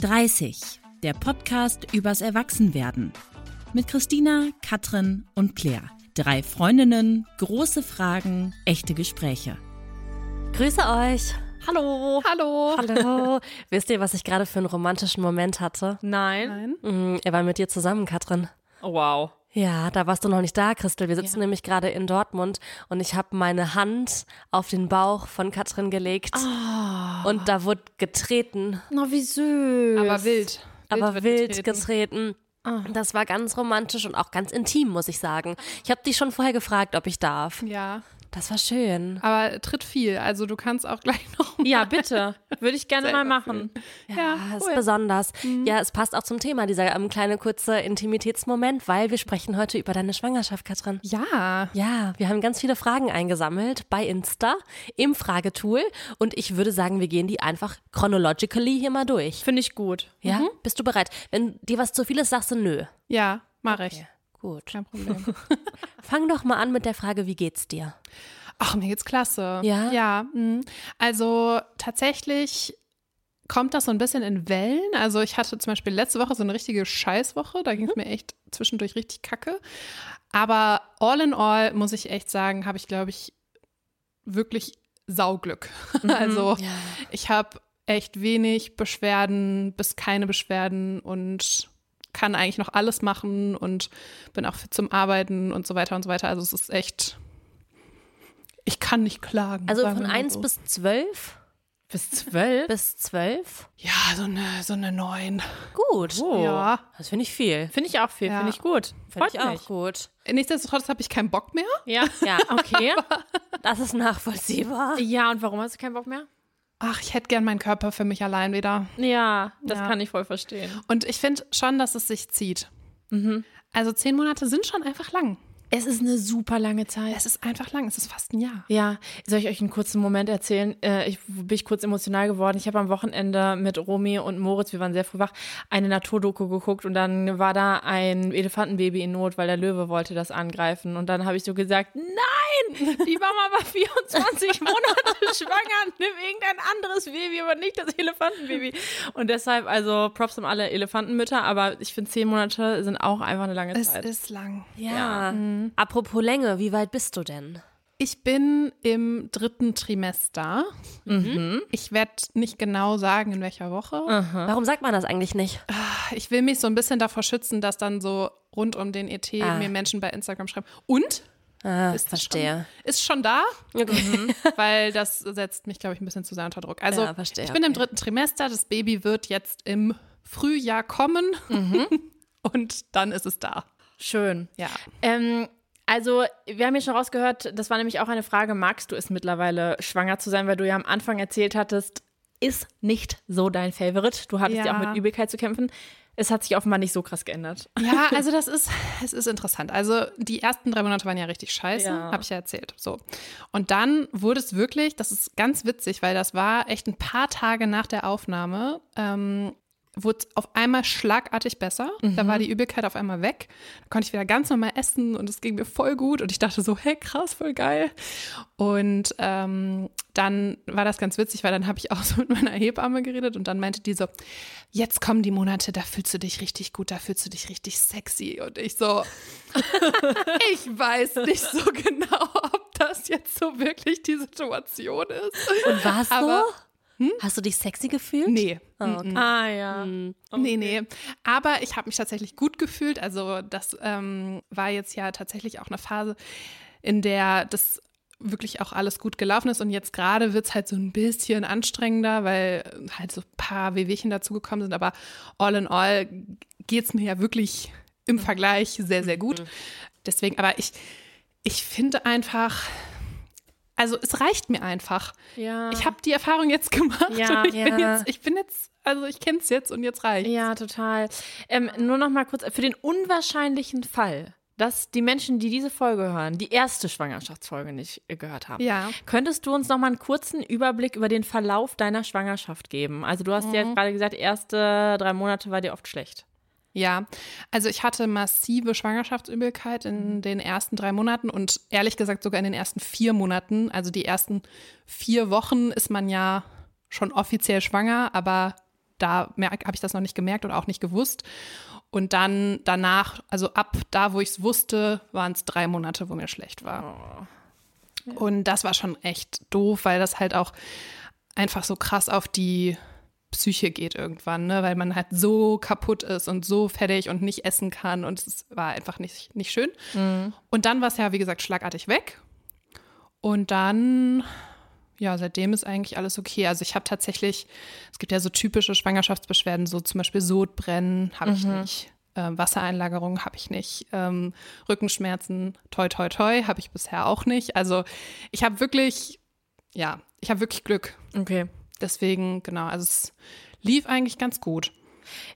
30, der Podcast übers Erwachsenwerden. Mit Christina, Katrin und Claire. Drei Freundinnen, große Fragen, echte Gespräche. Grüße euch. Hallo. Hallo. Hallo. Wisst ihr, was ich gerade für einen romantischen Moment hatte? Nein. Nein. Mhm, er war mit dir zusammen, Katrin. Oh, wow. Ja, da warst du noch nicht da, Christel. Wir sitzen nämlich gerade in Dortmund und ich habe meine Hand auf den Bauch von Katrin gelegt und da wurde getreten, Na, wie süß. Aber wild. aber wird wild getreten. getreten. Das war ganz romantisch und auch ganz intim, muss ich sagen. Ich habe dich schon vorher gefragt, ob ich darf. Ja. Das war schön. Aber tritt viel. Also du kannst auch gleich noch. mal- Ja, bitte. Würde ich gerne mal machen. Ja, ist cool. besonders. Ja, es passt auch zum Thema, dieser ähm, kleine kurze Intimitätsmoment, weil wir sprechen heute über deine Schwangerschaft, Katrin. Ja. Ja, wir haben ganz viele Fragen eingesammelt bei Insta im Fragetool und ich würde sagen, wir gehen die einfach chronologically hier mal durch. Finde ich gut. Ja, bist du bereit? Wenn dir was zu viel ist, sagst du nö. Ja, mache ich. Gut. Kein Problem. Fang doch mal an mit der Frage, wie geht's dir? Ach, mir geht's klasse. Ja? Ja. mhm. Also tatsächlich kommt das so ein bisschen in Wellen. Also ich hatte zum Beispiel letzte Woche so eine richtige Scheißwoche. Da ging es mir echt zwischendurch richtig kacke. Aber all in all muss ich echt sagen, habe ich, glaube ich, wirklich Sauglück. Also ich habe echt wenig Beschwerden bis keine Beschwerden und kann eigentlich noch alles machen und bin auch fit zum Arbeiten und so weiter und so weiter. Also es ist echt, ich kann nicht klagen. Also von wir mal 1 so. bis 12? Bis zwölf? Bis 12? Ja, so eine, so eine neun. Gut. Oh. Ja. Das finde ich viel. Finde ich auch viel. Ja. Finde ich gut. Finde ich auch mich. gut. Nichtsdestotrotz habe ich keinen Bock mehr. Ja. Ja. Okay. Das ist nachvollziehbar. ja, und warum hast du keinen Bock mehr? Ach, ich hätte gern meinen Körper für mich allein wieder. Ja, das Ja. kann ich voll verstehen. Und ich finde schon, dass es sich zieht. Also zehn Monate sind schon einfach lang. Es ist eine super lange Zeit. Es ist einfach lang. Es ist fast ein Jahr. Ja, soll ich euch einen kurzen Moment erzählen? Äh, ich bin ich kurz emotional geworden. Ich habe am Wochenende mit Romy und Moritz, wir waren sehr früh wach, eine Naturdoku geguckt und dann war da ein Elefantenbaby in Not, weil der Löwe wollte das angreifen. Und dann habe ich so gesagt, nein, die Mama war 24 Monate schwanger, nimm irgendein anderes Baby, aber nicht das Elefantenbaby. Und deshalb, also Props an alle Elefantenmütter, aber ich finde, zehn Monate sind auch einfach eine lange Es Zeit. ist lang. Ja. Apropos Länge, wie weit bist du denn? Ich bin im dritten Trimester. Ich werde nicht genau sagen, in welcher Woche. Warum sagt man das eigentlich nicht? Ich will mich so ein bisschen davor schützen, dass dann so rund um den ET Ah. mir Menschen bei Instagram schreiben. Und? Ah, Ist verstehe. Ist schon da, Okay. weil das setzt mich, glaube ich, ein bisschen zu sehr unter Druck. Also, Ja, verstehe, ich bin im okay. dritten Trimester. Das Baby wird jetzt im Frühjahr kommen. Und dann ist es da. Schön. Ja. Ähm, also, wir haben ja schon rausgehört, das war nämlich auch eine Frage, magst du es mittlerweile, schwanger zu sein, weil du ja am Anfang erzählt hattest, ist nicht so dein Favorite. Du hattest ja, Ja. auch mit Übelkeit zu kämpfen. Es hat sich offenbar nicht so krass geändert. Ja, also das ist, es ist interessant. Also die ersten drei Monate waren ja richtig scheiße, Ja. habe ich ja erzählt. So. Und dann wurde es wirklich, das ist ganz witzig, weil das war echt ein paar Tage nach der Aufnahme, ähm, wurde es auf einmal schlagartig besser. Da war die Übelkeit auf einmal weg. Da konnte ich wieder ganz normal essen und es ging mir voll gut. Und ich dachte so, hey, krass, voll geil. Und ähm, dann war das ganz witzig, weil dann habe ich auch so mit meiner Hebamme geredet und dann meinte die so, jetzt kommen die Monate, da fühlst du dich richtig gut, da fühlst du dich richtig sexy. Und ich so, ich weiß nicht so genau, ob das jetzt so wirklich die Situation ist. Und war's Aber- so? Hast du dich sexy gefühlt? Nee. Ah, okay. Ah, ja. Nee, nee. Aber ich habe mich tatsächlich gut gefühlt. Also das ähm, war jetzt ja tatsächlich auch eine Phase, in der das wirklich auch alles gut gelaufen ist. Und jetzt gerade wird es halt so ein bisschen anstrengender, weil halt so ein paar Wehwehchen dazugekommen sind. Aber all in all geht es mir ja wirklich im Vergleich sehr, sehr gut. Deswegen, aber ich, ich finde einfach, also es reicht mir einfach. Ja. Ich habe die Erfahrung jetzt gemacht. Ja, ich, bin ja. jetzt, ich bin jetzt, also ich kenne es jetzt und jetzt reicht. Ja, total. Ähm, nur noch mal kurz, für den unwahrscheinlichen Fall, dass die Menschen, die diese Folge hören, die erste Schwangerschaftsfolge nicht äh, gehört haben, Ja. könntest du uns noch mal einen kurzen Überblick über den Verlauf deiner Schwangerschaft geben? Also du hast ja jetzt gerade gesagt, erste drei Monate war dir oft schlecht. Ja, also ich hatte massive Schwangerschaftsübelkeit in den ersten drei Monaten und ehrlich gesagt sogar in den ersten vier Monaten. Also die ersten vier Wochen ist man ja schon offiziell schwanger, aber da habe ich das noch nicht gemerkt oder auch nicht gewusst. Und dann danach, also ab da, wo ich es wusste, waren es drei Monate, wo mir schlecht war. Oh. Und das war schon echt doof, weil das halt auch einfach so krass auf die Psyche geht irgendwann, ne? weil man halt so kaputt ist und so fertig und nicht essen kann und es war einfach nicht, nicht schön. Mhm. Und dann war es ja, wie gesagt, schlagartig weg. Und dann, ja, seitdem ist eigentlich alles okay. Also ich habe tatsächlich, es gibt ja so typische Schwangerschaftsbeschwerden, so zum Beispiel Sodbrennen habe ich mhm. nicht. Ähm, Wassereinlagerung habe ich nicht. Ähm, Rückenschmerzen, toi, toi, toi, habe ich bisher auch nicht. Also ich habe wirklich, ja, ich habe wirklich Glück. Okay. Deswegen, genau, also es lief eigentlich ganz gut.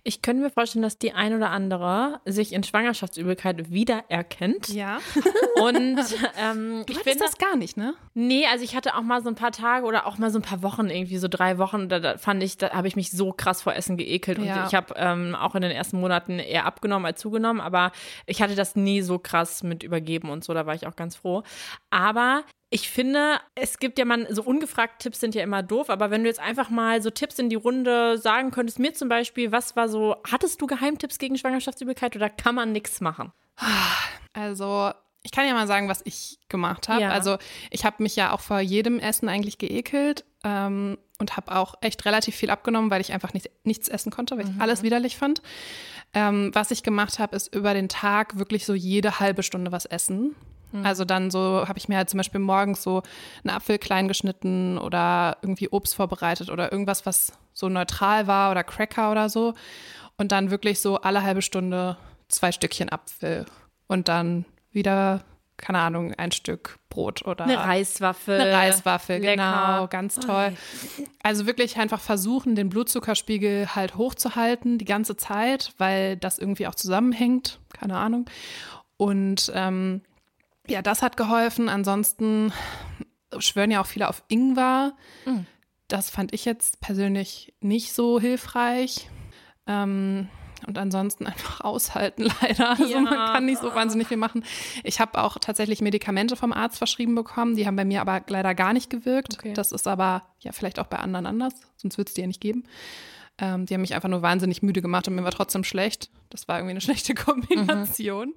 Ich könnte mir vorstellen, dass die ein oder andere sich in Schwangerschaftsübelkeit wiedererkennt. Ja. Und ähm, ich finde das gar nicht, ne? Nee, also ich hatte auch mal so ein paar Tage oder auch mal so ein paar Wochen, irgendwie so drei Wochen, da, da fand ich, da habe ich mich so krass vor Essen geekelt. Und ja. ich habe ähm, auch in den ersten Monaten eher abgenommen als zugenommen, aber ich hatte das nie so krass mit übergeben und so, da war ich auch ganz froh. Aber ich finde, es gibt ja man, so ungefragt Tipps sind ja immer doof, aber wenn du jetzt einfach mal so Tipps in die Runde sagen könntest, mir zum Beispiel, was war so, hattest du Geheimtipps gegen Schwangerschaftsübelkeit oder kann man nichts machen? Also, ich kann ja mal sagen, was ich gemacht habe. Ja. Also, ich habe mich ja auch vor jedem Essen eigentlich geekelt ähm, und habe auch echt relativ viel abgenommen, weil ich einfach nicht, nichts essen konnte, weil ich mhm. alles widerlich fand. Ähm, was ich gemacht habe, ist über den Tag wirklich so jede halbe Stunde was essen. Mhm. Also dann so habe ich mir halt zum Beispiel morgens so einen Apfel klein geschnitten oder irgendwie Obst vorbereitet oder irgendwas, was so neutral war oder Cracker oder so. Und dann wirklich so alle halbe Stunde zwei Stückchen Apfel und dann wieder, keine Ahnung, ein Stück Brot oder eine Reiswaffel. Eine Reiswaffel, Lecker. genau, ganz toll. Also wirklich einfach versuchen, den Blutzuckerspiegel halt hochzuhalten die ganze Zeit, weil das irgendwie auch zusammenhängt, keine Ahnung. Und ähm, ja, das hat geholfen. Ansonsten schwören ja auch viele auf Ingwer. Mhm. Das fand ich jetzt persönlich nicht so hilfreich. Ähm, und ansonsten einfach aushalten, leider. Also ja. man kann nicht so wahnsinnig viel machen. Ich habe auch tatsächlich Medikamente vom Arzt verschrieben bekommen. Die haben bei mir aber leider gar nicht gewirkt. Okay. Das ist aber ja vielleicht auch bei anderen anders, sonst würde es die ja nicht geben. Ähm, die haben mich einfach nur wahnsinnig müde gemacht und mir war trotzdem schlecht. Das war irgendwie eine schlechte Kombination. Mhm.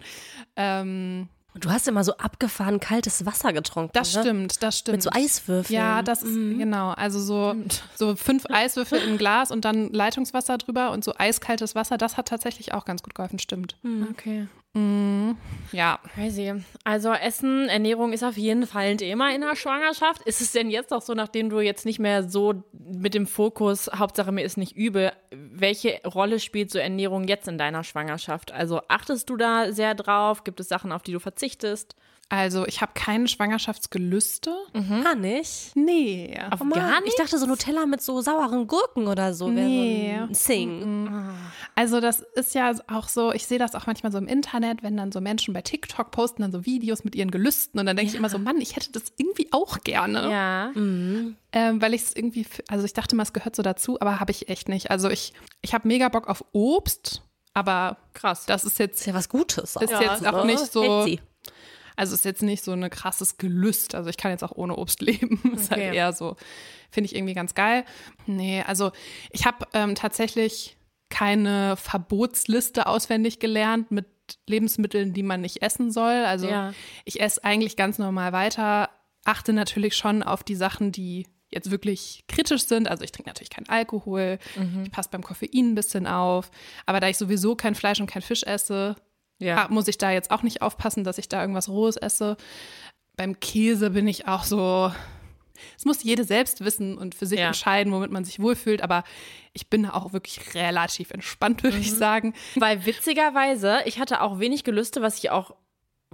Ähm, Du hast immer so abgefahren kaltes Wasser getrunken. Das ne? stimmt, das stimmt. Mit so Eiswürfeln. Ja, das ist, mhm. genau. Also so, so fünf Eiswürfel im Glas und dann Leitungswasser drüber und so eiskaltes Wasser, das hat tatsächlich auch ganz gut geholfen, stimmt. Mhm. Okay. Mhm. Ja. Crazy. Also Essen, Ernährung ist auf jeden Fall ein Thema in der Schwangerschaft. Ist es denn jetzt auch so, nachdem du jetzt nicht mehr so mit dem Fokus, Hauptsache mir ist nicht übel, welche Rolle spielt so Ernährung jetzt in deiner Schwangerschaft? Also achtest du da sehr drauf? Gibt es Sachen, auf die du verzichtest? Also, ich habe keine Schwangerschaftsgelüste. Mhm. Gar nicht? Nee. Auf oh gar nicht? Ich dachte, so Nutella mit so sauren Gurken oder so nee. so ein Sing. Mhm. Also, das ist ja auch so, ich sehe das auch manchmal so im Internet, wenn dann so Menschen bei TikTok posten dann so Videos mit ihren Gelüsten und dann denke ja. ich immer so, Mann, ich hätte das irgendwie auch gerne. Ja. Mhm. Ähm, weil ich es irgendwie, also ich dachte mal, es gehört so dazu, aber habe ich echt nicht. Also, ich, ich habe mega Bock auf Obst. Aber krass. Das ist jetzt. Das ist ja was Gutes. Ist ja, jetzt auch nicht so. Also ist jetzt nicht so ein krasses Gelüst. Also ich kann jetzt auch ohne Obst leben. Okay. ist halt eher so, finde ich irgendwie ganz geil. Nee, also ich habe ähm, tatsächlich keine Verbotsliste auswendig gelernt mit Lebensmitteln, die man nicht essen soll. Also ja. ich esse eigentlich ganz normal weiter, achte natürlich schon auf die Sachen, die jetzt wirklich kritisch sind. Also ich trinke natürlich keinen Alkohol, mhm. ich passe beim Koffein ein bisschen auf. Aber da ich sowieso kein Fleisch und kein Fisch esse, ja. Ah, muss ich da jetzt auch nicht aufpassen, dass ich da irgendwas Rohes esse. Beim Käse bin ich auch so. Es muss jede selbst wissen und für sich ja. entscheiden, womit man sich wohlfühlt. Aber ich bin da auch wirklich relativ entspannt, würde mhm. ich sagen. Weil witzigerweise, ich hatte auch wenig Gelüste, was ich auch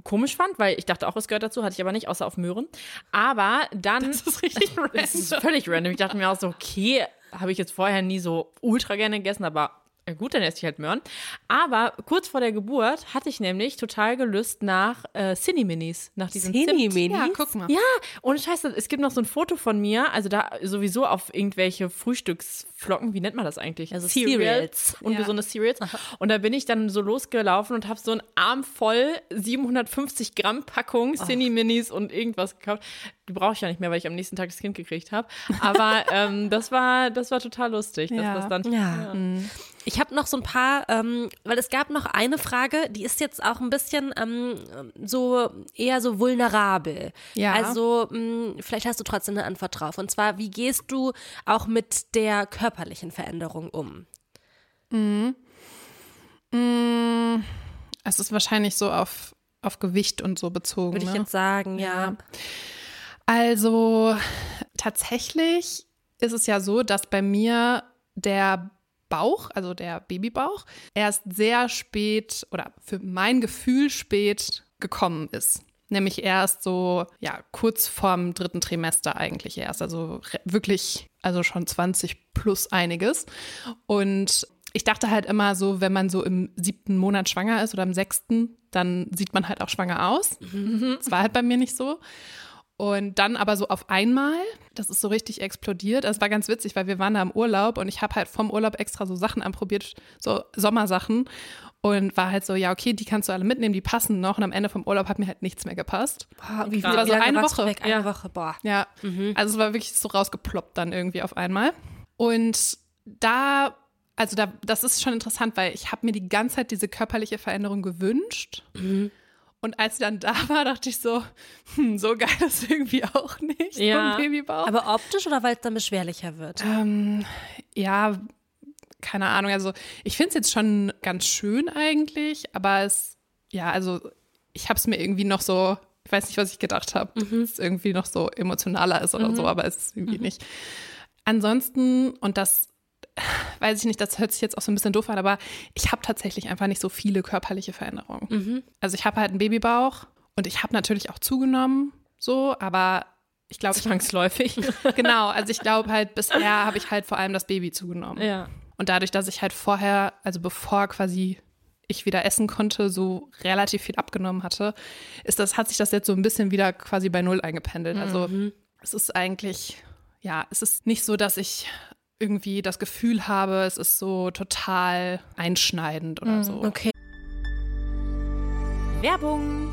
komisch fand, weil ich dachte auch, es gehört dazu, hatte ich aber nicht, außer auf Möhren. Aber dann. Das ist richtig random. Das ist völlig random. Ich dachte mir auch so, okay, habe ich jetzt vorher nie so ultra gerne gegessen, aber gut, dann esse ich halt Möhren. Aber kurz vor der Geburt hatte ich nämlich total gelüst nach äh, Cine-Minis. Nach diesen Cine-Minis? Ja, guck mal. Ja, ohne Scheiße, es gibt noch so ein Foto von mir, also da sowieso auf irgendwelche Frühstücksflocken, wie nennt man das eigentlich? Also Cereals. Ungesunde ja. Cereals. Und da bin ich dann so losgelaufen und habe so einen Arm voll 750 Gramm Packung Cine-Minis und irgendwas gekauft. die brauche ich ja nicht mehr, weil ich am nächsten Tag das Kind gekriegt habe. Aber ähm, das war, das war total lustig, dass Ja. das dann. Ja. Ich habe noch so ein paar, ähm, weil es gab noch eine Frage, die ist jetzt auch ein bisschen ähm, so eher so vulnerabel. Ja. Also mh, vielleicht hast du trotzdem eine Antwort drauf. Und zwar, wie gehst du auch mit der körperlichen Veränderung um? Es ist wahrscheinlich so auf, auf Gewicht und so bezogen. Würde ich ne? jetzt sagen, ja. Also tatsächlich ist es ja so, dass bei mir der Bauch, also der Babybauch, erst sehr spät oder für mein Gefühl spät gekommen ist. Nämlich erst so, ja, kurz vorm dritten Trimester eigentlich erst. Also wirklich, also schon 20 plus einiges. Und ich dachte halt immer so, wenn man so im siebten Monat schwanger ist oder im sechsten, dann sieht man halt auch schwanger aus. Das war halt bei mir nicht so. Und dann aber so auf einmal, das ist so richtig explodiert. Also Es war ganz witzig, weil wir waren da im Urlaub und ich habe halt vom Urlaub extra so Sachen anprobiert, so Sommersachen. Und war halt so, ja, okay, die kannst du alle mitnehmen, die passen noch. Und am Ende vom Urlaub hat mir halt nichts mehr gepasst. Boah, wie, Das war so eine Woche. Weg? Eine Ja. Woche, boah. Ja, also es war wirklich so rausgeploppt dann irgendwie auf einmal. Und da, also da, das ist schon interessant, weil ich habe mir die ganze Zeit diese körperliche Veränderung gewünscht. Und als sie dann da war, dachte ich so, hm, so geil ist irgendwie auch nicht, Ja. so ein Babybauch. Aber optisch oder weil es dann beschwerlicher wird? Ähm, ja, keine Ahnung. Also ich finde es jetzt schon ganz schön eigentlich, aber es, ja, also ich habe es mir irgendwie noch so, ich weiß nicht, was ich gedacht habe, dass es irgendwie noch so emotionaler ist oder so, aber es ist irgendwie nicht. Ansonsten, und das weiß ich nicht, das hört sich jetzt auch so ein bisschen doof an, aber ich habe tatsächlich einfach nicht so viele körperliche Veränderungen. Also ich habe halt einen Babybauch und ich habe natürlich auch zugenommen, so, aber ich glaube, ich Zwangsläufig. genau, also ich glaube halt, bisher habe ich halt vor allem das Baby zugenommen. ja. Und dadurch, dass ich halt vorher, also bevor quasi ich wieder essen konnte, so relativ viel abgenommen hatte, ist das, hat sich das jetzt so ein bisschen wieder quasi bei Null eingependelt. Also es ist eigentlich, ja, es ist nicht so, dass ich irgendwie das Gefühl habe, es ist so total einschneidend oder so. Okay. Werbung.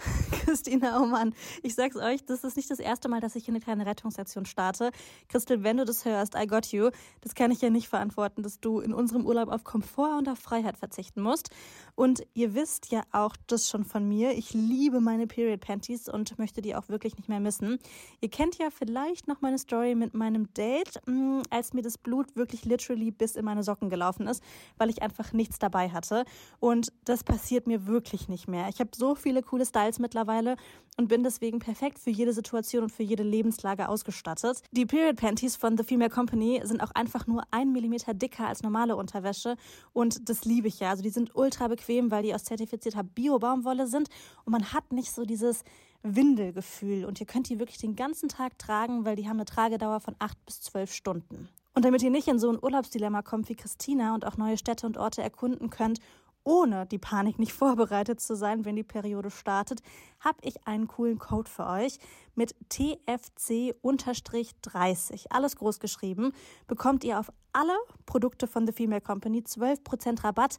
Christina, oh Mann, ich sag's euch, das ist nicht das erste Mal, dass ich hier eine kleine Rettungsaktion starte. Christel, wenn du das hörst, I got you. Das kann ich ja nicht verantworten, dass du in unserem Urlaub auf Komfort und auf Freiheit verzichten musst. Und ihr wisst ja auch das schon von mir. Ich liebe meine Period Panties und möchte die auch wirklich nicht mehr missen. Ihr kennt ja vielleicht noch meine Story mit meinem Date, mh, als mir das Blut wirklich literally bis in meine Socken gelaufen ist, weil ich einfach nichts dabei hatte. Und das passiert mir wirklich nicht mehr. Ich habe so viele coole Styles mittlerweile und bin deswegen perfekt für jede Situation und für jede Lebenslage ausgestattet. Die Period Panties von The Female Company sind auch einfach nur ein Millimeter dicker als normale Unterwäsche und das liebe ich ja. Also die sind ultra bequem, weil die aus zertifizierter Bio-Baumwolle sind und man hat nicht so dieses Windelgefühl und ihr könnt die wirklich den ganzen Tag tragen, weil die haben eine Tragedauer von acht bis zwölf Stunden. Und damit ihr nicht in so ein Urlaubsdilemma kommt wie Christina und auch neue Städte und Orte erkunden könnt, ohne die Panik nicht vorbereitet zu sein, wenn die Periode startet, habe ich einen coolen Code für euch mit TFC-30. Alles groß geschrieben. Bekommt ihr auf alle Produkte von The Female Company 12% Rabatt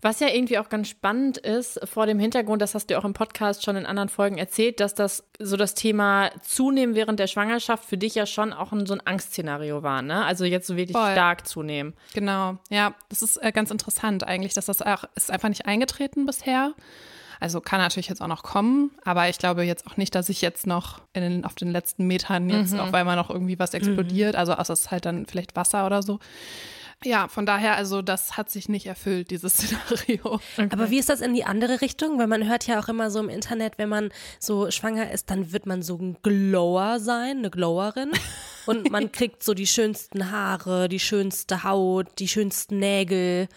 Was ja irgendwie auch ganz spannend ist, vor dem Hintergrund, das hast du auch im Podcast schon in anderen Folgen erzählt, dass das so das Thema Zunehmen während der Schwangerschaft für dich ja schon auch ein, so ein Angstszenario war, ne? Also jetzt so wirklich Voll. stark zunehmen. Genau, ja, das ist äh, ganz interessant eigentlich, dass das auch ist einfach nicht eingetreten bisher. Also kann natürlich jetzt auch noch kommen, aber ich glaube jetzt auch nicht, dass ich jetzt noch in den, auf den letzten Metern jetzt Mhm. auf einmal noch irgendwie was explodiert. Also außer es ist halt dann vielleicht Wasser oder so. Ja, von daher, also das hat sich nicht erfüllt, dieses Szenario. Aber wie ist das in die andere Richtung? Weil man hört ja auch immer so im Internet, wenn man so schwanger ist, dann wird man so ein Glower sein, eine Glowerin. Und man kriegt so die schönsten Haare, die schönste Haut, die schönsten Nägel.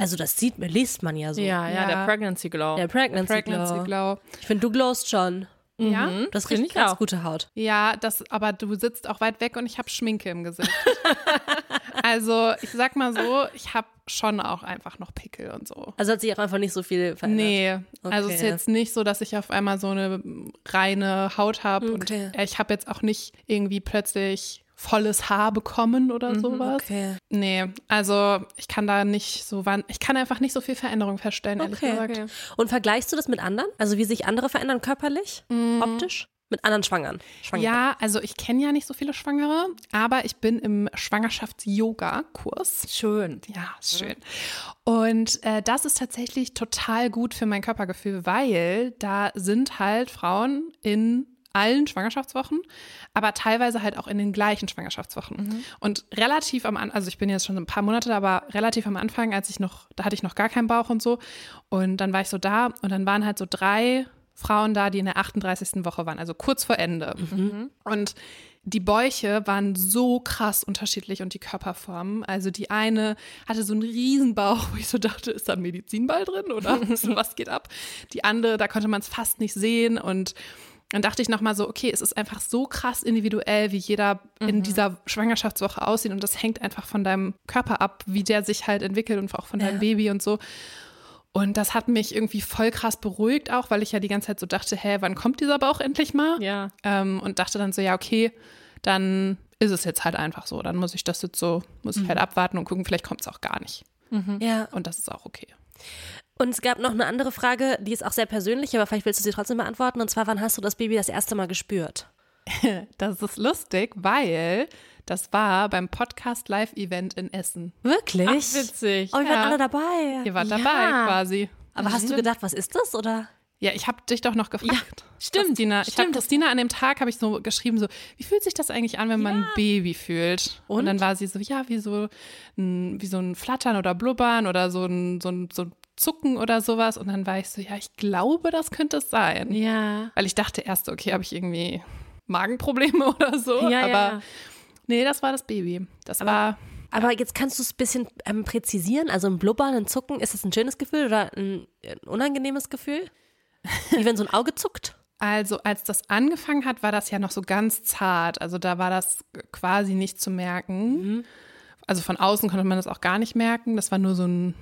Also das sieht man, liest man ja so. Ja, ja, Ja. der Pregnancy Glow. Der Pregnancy, Pregnancy Glow. Glow. Ich finde, du glowst schon. Ja? Du hast Find richtig ich ganz auch. gute Haut. Ja, das, aber du sitzt auch weit weg und ich habe Schminke im Gesicht. also ich sag mal so, ich habe schon auch einfach noch Pickel und so. Also hat sich auch einfach nicht so viel verändert. Nee, also es ist Okay. jetzt nicht so, dass ich auf einmal so eine reine Haut habe Okay. und ich habe jetzt auch nicht irgendwie plötzlich volles Haar bekommen oder sowas. Okay. Nee, also ich kann da nicht so, wann, ich kann einfach nicht so viel Veränderung feststellen, ehrlich Okay, gesagt. okay. Und vergleichst du das mit anderen? Also wie sich andere verändern körperlich, optisch? Mit anderen Schwangern? Schwangeren. Ja, also ich kenne ja nicht so viele Schwangere, aber ich bin im Schwangerschafts-Yoga-Kurs. Schön. Ja, schön. Und äh, das ist tatsächlich total gut für mein Körpergefühl, weil da sind halt Frauen in allen Schwangerschaftswochen, aber teilweise halt auch in den gleichen Schwangerschaftswochen. Und relativ am Anfang, also ich bin jetzt schon ein paar Monate, da, aber relativ am Anfang, als ich noch, da hatte ich noch gar keinen Bauch und so. Und dann war ich so da und dann waren halt so drei Frauen da, die in der 38. Woche waren, also kurz vor Ende. Und die Bäuche waren so krass unterschiedlich und die Körperformen. Also die eine hatte so einen riesen Bauch, wo ich so dachte, ist da ein Medizinball drin oder so, was geht ab? Die andere, da konnte man es fast nicht sehen und dann dachte ich nochmal so, okay, es ist einfach so krass individuell, wie jeder in dieser Schwangerschaftswoche aussieht und das hängt einfach von deinem Körper ab, wie der sich halt entwickelt und auch von deinem Ja. Baby und so. Und das hat mich irgendwie voll krass beruhigt auch, weil ich ja die ganze Zeit so dachte, hä, wann kommt dieser Bauch endlich mal? Ja. Ähm, und dachte dann so, ja, okay, dann ist es jetzt halt einfach so. Dann muss ich das jetzt so, muss ich halt abwarten und gucken, vielleicht kommt es auch gar nicht. Ja. Und das ist auch okay. Und es gab noch eine andere Frage, die ist auch sehr persönlich, aber vielleicht willst du sie trotzdem beantworten. Und zwar, wann hast du das Baby das erste Mal gespürt? Das ist lustig, weil das war beim Podcast Live-Event in Essen. Wirklich? Ach, witzig. Oh, wir Ja. waren alle dabei. Ihr wart Ja. dabei quasi. Aber hast du gedacht, was ist das? Oder? Ja, ich habe dich doch noch gefragt. stimmt, Christina. Ich habe stimmt. Christina an dem Tag habe ich so geschrieben so, wie fühlt sich das eigentlich an, wenn man ein Baby fühlt? Und? dann war sie so, ja, wie so ein, wie so ein Flattern oder Blubbern oder so ein, so ein, so ein Zucken oder sowas. Und dann war ich so, ja, ich glaube, das könnte es sein. Ja. Weil ich dachte erst, okay, habe ich irgendwie Magenprobleme oder so. Ja, aber ja. nee, das war das Baby. Das war Aber jetzt kannst du es ein bisschen ähm, präzisieren. Also ein Blubbern, ein Zucken, ist das ein schönes Gefühl oder ein, ein unangenehmes Gefühl? Wie wenn so ein Auge zuckt? Also als das angefangen hat, war das ja noch so ganz zart. Also da war das quasi nicht zu merken. Also von außen konnte man das auch gar nicht merken. Das war nur so ein,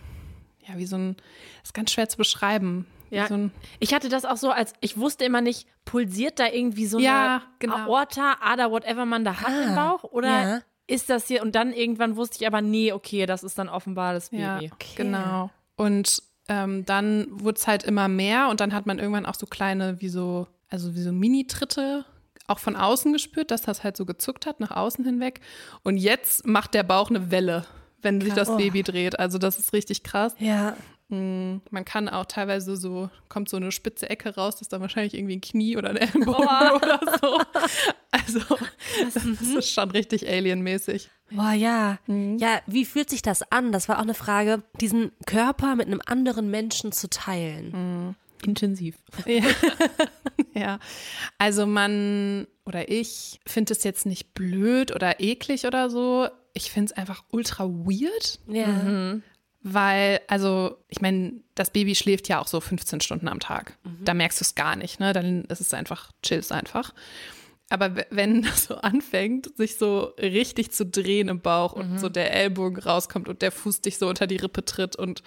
ja, wie so ein, das ist ganz schwer zu beschreiben. Ja. So ein, Ich hatte das auch so, als ich wusste immer nicht, pulsiert da irgendwie so Ja, eine genau. Aorta, Ader, whatever man da hat im Ah, Bauch? Oder ja. ist das hier? Und dann irgendwann wusste ich aber, nee, okay, das ist dann offenbar das ja, Baby. genau. Und ähm, dann wurde es halt immer mehr und dann hat man irgendwann auch so kleine, wie so, also wie so Mini-Tritte auch von außen gespürt, dass das halt so gezuckt hat, nach außen hinweg. Und jetzt macht der Bauch eine Welle, wenn sich das Baby dreht. Also das ist richtig krass. Ja. Mm, Man kann auch teilweise so, kommt so eine spitze Ecke raus, das ist dann wahrscheinlich irgendwie ein Knie oder ein Ellenbogen oder so. Also, das ist schon richtig alienmäßig. Boah, ja. Mhm. Ja, wie fühlt sich das an? Das war auch eine Frage, diesen Körper mit einem anderen Menschen zu teilen. Mhm. Intensiv. Ja. ja. Also man oder ich finde es jetzt nicht blöd oder eklig oder so. Ich finde es einfach ultra weird, Ja. weil, also, ich meine, das Baby schläft ja auch so 15 Stunden am Tag. Da merkst du es gar nicht, ne? Dann ist es einfach, chillst einfach. Aber wenn das so anfängt, sich so richtig zu drehen im Bauch und so der Ellbogen rauskommt und der Fuß dich so unter die Rippe tritt und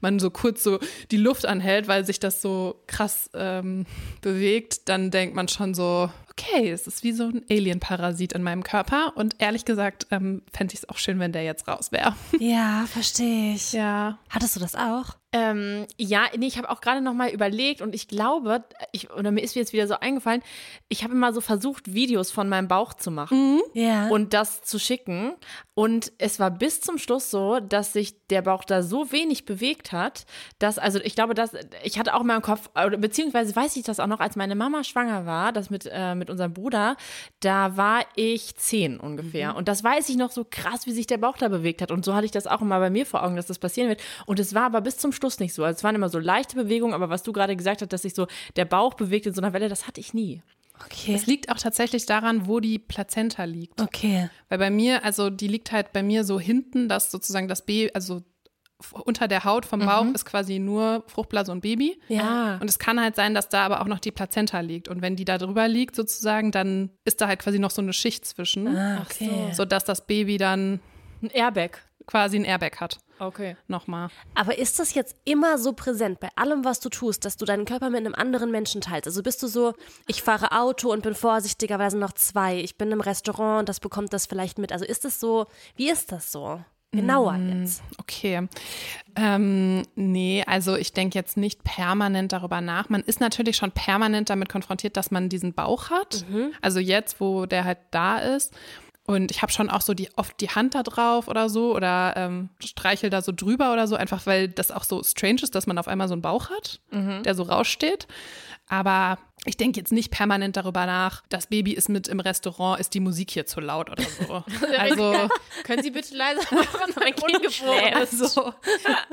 man so kurz so die Luft anhält, weil sich das so krass ähm, bewegt, dann denkt man schon so, okay, es ist wie so ein Alien-Parasit in meinem Körper. Und ehrlich gesagt ähm, fände ich es auch schön, wenn der jetzt raus wäre. Ja, verstehe ich. Ja. Hattest du das auch? Ähm, ja, nee, ich habe auch gerade noch mal überlegt und ich glaube, ich, oder mir ist jetzt wieder so eingefallen, ich habe immer so versucht, Videos von meinem Bauch zu machen Ja. und das zu schicken. Und es war bis zum Schluss so, dass sich der Bauch da so wenig bewegt hat, dass, also ich glaube, dass, ich hatte auch in meinem Kopf, beziehungsweise weiß ich das auch noch, als meine Mama schwanger war, das mit, äh, mit unserem Bruder, da war ich zehn ungefähr. Und das weiß ich noch so krass, wie sich der Bauch da bewegt hat. Und so hatte ich das auch immer bei mir vor Augen, dass das passieren wird. Und es war aber bis zum Schluss nicht so. Also es waren immer so leichte Bewegungen, aber was du gerade gesagt hast, dass sich so der Bauch bewegt in so einer Welle, das hatte ich nie. okay. Es liegt auch tatsächlich daran, wo die Plazenta liegt. Okay. Weil bei mir, also die liegt halt bei mir so hinten, dass sozusagen das Baby, also unter der Haut vom Bauch ist quasi nur Fruchtblase und Baby. Ja. Und es kann halt sein, dass da aber auch noch die Plazenta liegt. Und wenn die da drüber liegt sozusagen, dann ist da halt quasi noch so eine Schicht zwischen, Ah, okay. sodass das Baby dann Ein Airbag. Quasi ein Airbag hat. Okay. Nochmal. Aber ist das jetzt immer so präsent bei allem, was du tust, dass du deinen Körper mit einem anderen Menschen teilst? Also bist du so, ich fahre Auto und bin vorsichtiger, weil da sind noch zwei. Ich bin im Restaurant und das bekommt das vielleicht mit. Also ist es so, wie ist das so? Genauer jetzt. Okay. Ähm, nee, also ich denke jetzt nicht permanent darüber nach. Man ist natürlich schon permanent damit konfrontiert, dass man diesen Bauch hat. Also jetzt, wo der halt da ist. Und ich habe schon auch so die, oft die Hand da drauf oder so oder ähm, streichel da so drüber oder so, einfach weil das auch so strange ist, dass man auf einmal so einen Bauch hat, der so raussteht. Aber ich denke jetzt nicht permanent darüber nach, das Baby ist mit im Restaurant, ist die Musik hier zu laut oder so. Also Können Sie bitte leiser machen? Mein Ungefläht. so.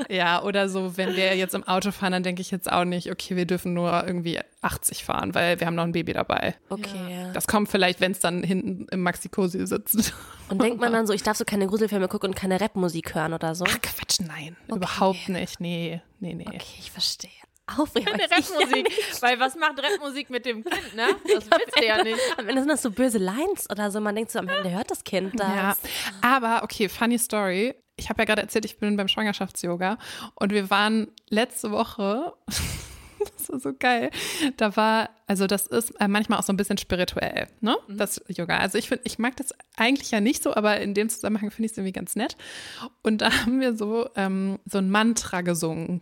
Ja, oder so, wenn wir jetzt im Auto fahren, dann denke ich jetzt auch nicht, okay, wir dürfen nur irgendwie 80 fahren, weil wir haben noch ein Baby dabei. Okay. Das kommt vielleicht, wenn es dann hinten im Maxikosi sitzt. Und denkt man dann so, ich darf so keine Gruselfilme gucken und keine Rapmusik hören oder so? Ach Quatsch, nein, überhaupt nicht. Nee, nee, nee. Okay, ich verstehe. Aufregung. Keine Rapmusik. Weil was macht Rapmusik mit dem Kind, ne? Das willst du ja nicht. Am Ende sind das so böse Lines oder so. Man denkt so, am Ende hört das Kind das. Ja, aber okay, funny Story. Ich habe ja gerade erzählt, ich bin beim Schwangerschafts-Yoga und wir waren letzte Woche, das war so geil, da war, also das ist äh, manchmal auch so ein bisschen spirituell, ne, das Yoga. Also ich finde, ich mag das eigentlich ja nicht so, aber in dem Zusammenhang finde ich es irgendwie ganz nett. Und da haben wir so, ähm, so ein Mantra gesungen.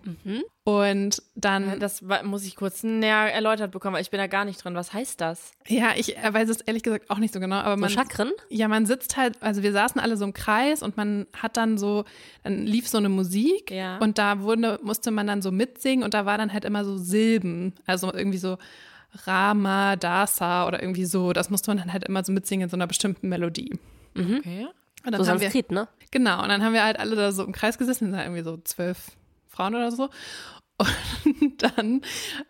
Und dann Das war- muss ich kurz näher erläutert bekommen, weil ich bin da gar nicht drin. Was heißt das? Ja, ich äh, weiß es ehrlich gesagt auch nicht so genau, aber So man. Chakren? Ja, man sitzt halt, also wir saßen alle so im Kreis und man hat dann so, dann lief so eine Musik Ja. und da wurde, musste man dann so mitsingen und da war dann halt immer so Silben, also irgendwie so Rama, Dasa oder irgendwie so, das musste man dann halt immer so mitsingen in so einer bestimmten Melodie. Okay. Und dann So haben wir, Sanskrit, ne? Genau, und dann haben wir halt alle da so im Kreis gesessen, da irgendwie so zwölf Frauen oder so. Und dann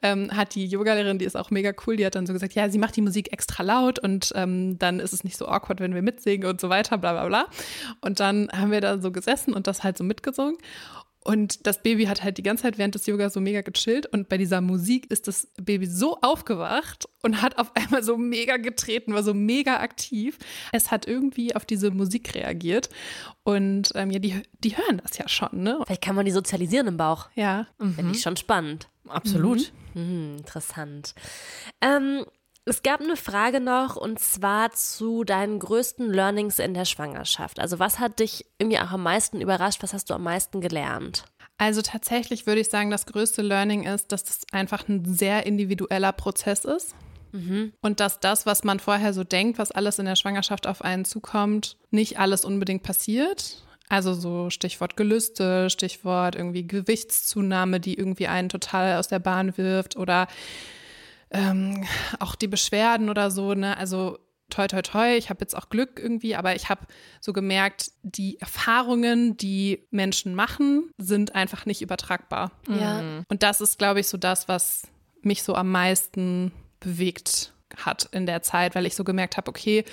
ähm, hat die Yogalehrerin, die ist auch mega cool, die hat dann so gesagt, ja, sie macht die Musik extra laut und ähm, dann ist es nicht so awkward, wenn wir mitsingen und so weiter, bla bla bla. Und dann haben wir da so gesessen und das halt so mitgesungen. Und das Baby hat halt die ganze Zeit während des Yoga so mega gechillt und bei dieser Musik ist das Baby so aufgewacht und hat auf einmal so mega getreten, war so mega aktiv. Es hat irgendwie auf diese Musik reagiert und ähm, ja, die, die hören das ja schon, ne? Vielleicht kann man die sozialisieren im Bauch. Ja. Finde ich schon spannend. Absolut. Mhm, interessant. Ähm, es gab eine Frage noch und zwar zu deinen größten Learnings in der Schwangerschaft. Also was hat dich irgendwie auch am meisten überrascht? Was hast du am meisten gelernt? Also tatsächlich würde ich sagen, das größte Learning ist, dass das einfach ein sehr individueller Prozess ist. Und dass das, was man vorher so denkt, was alles in der Schwangerschaft auf einen zukommt, nicht alles unbedingt passiert. Also so Stichwort Gelüste, Stichwort irgendwie Gewichtszunahme, die irgendwie einen total aus der Bahn wirft oder ähm, auch die Beschwerden oder so, ne? Also toi toi toi, ich habe jetzt auch Glück irgendwie, aber ich habe so gemerkt, die Erfahrungen, die Menschen machen, sind einfach nicht übertragbar. Ja. Und das ist, glaube ich, so das, was mich so am meisten bewegt hat in der Zeit, weil ich so gemerkt habe, okay,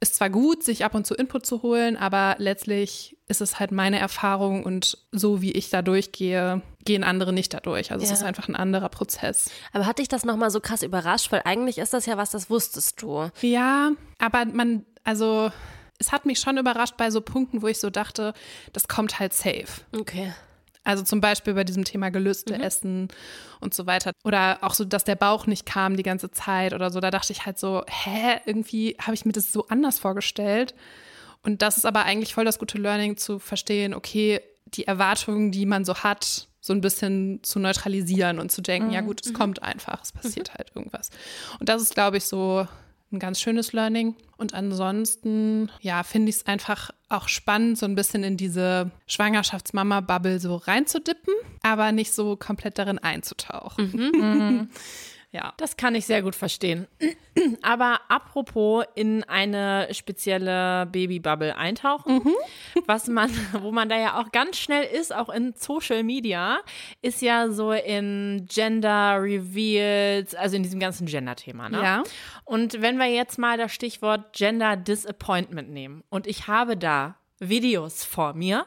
ist zwar gut, sich ab und zu Input zu holen, aber letztlich ist es halt meine Erfahrung und so wie ich da durchgehe, gehen andere nicht dadurch. Also Ja. es ist einfach ein anderer Prozess. Aber hat dich das nochmal so krass überrascht? Weil eigentlich ist das ja was, das wusstest du. Ja, aber man, also es hat mich schon überrascht bei so Punkten, wo ich so dachte, das kommt halt safe. Okay. Also zum Beispiel bei diesem Thema Gelüste, Essen und so weiter. Oder auch so, dass der Bauch nicht kam die ganze Zeit oder so. Da dachte ich halt so, hä, irgendwie habe ich mir das so anders vorgestellt. Und das ist aber eigentlich voll das gute Learning zu verstehen, okay, die Erwartungen, die man so hat, so ein bisschen zu neutralisieren und zu denken, Mhm. ja gut, es kommt einfach, es passiert halt irgendwas. Und das ist, glaube ich, so ein ganz schönes Learning. Und ansonsten, ja, finde ich es einfach auch spannend, so ein bisschen in diese Schwangerschaftsmama-Bubble so reinzudippen, aber nicht so komplett darin einzutauchen. Mhm. ja. Das kann ich sehr gut verstehen. Aber apropos in eine spezielle Babybubble eintauchen, was man, wo man da ja auch ganz schnell ist, auch in Social Media, ist ja so in Gender Reveals, also in diesem ganzen Gender-Thema. Ne? Ja. Und wenn wir jetzt mal das Stichwort Gender Disappointment nehmen und ich habe da Videos vor mir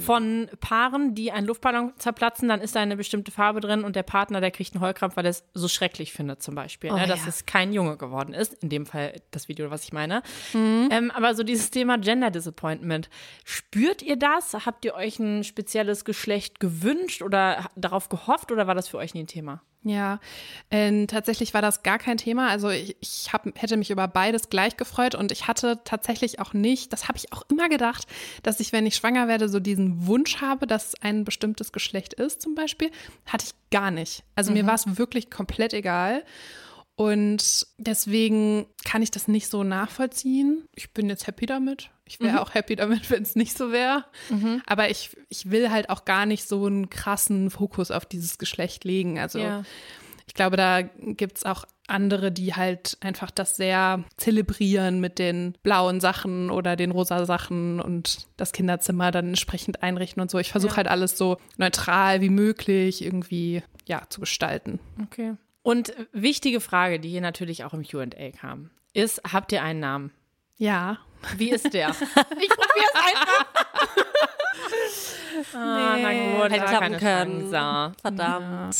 von Paaren, die einen Luftballon zerplatzen, dann ist da eine bestimmte Farbe drin und der Partner, der kriegt einen Heulkrampf, weil er es so schrecklich findet zum Beispiel, ne, dass ja. es kein Junge geworden ist. In dem Fall das Video, was ich meine. Ähm, aber so dieses Thema Gender Disappointment, spürt ihr das? Habt ihr euch ein spezielles Geschlecht gewünscht oder darauf gehofft oder war das für euch nie ein Thema? Ja, ähm, tatsächlich war das gar kein Thema. Also ich, ich hab, hätte mich über beides gleich gefreut und ich hatte tatsächlich auch nicht, das habe ich auch immer gedacht, dass ich, wenn ich schwanger werde, so diesen Wunsch habe, dass ein bestimmtes Geschlecht ist zum Beispiel, hatte ich gar nicht. Also mir war es wirklich komplett egal. Und deswegen kann ich das nicht so nachvollziehen. Ich bin jetzt happy damit. Ich wäre auch happy damit, wenn es nicht so wäre. Aber ich, ich will halt auch gar nicht so einen krassen Fokus auf dieses Geschlecht legen. Also Ja. ich glaube, da gibt es auch andere, die halt einfach das sehr zelebrieren mit den blauen Sachen oder den rosa Sachen und das Kinderzimmer dann entsprechend einrichten und so. Ich versuche halt alles so neutral wie möglich irgendwie ja zu gestalten. Okay. Und wichtige Frage, die hier natürlich auch im QA kam, ist: Habt ihr einen Namen? Ja. Wie ist der? ich probiere es einfach. ah, na gut, hätte klappen können. Chance. Verdammt.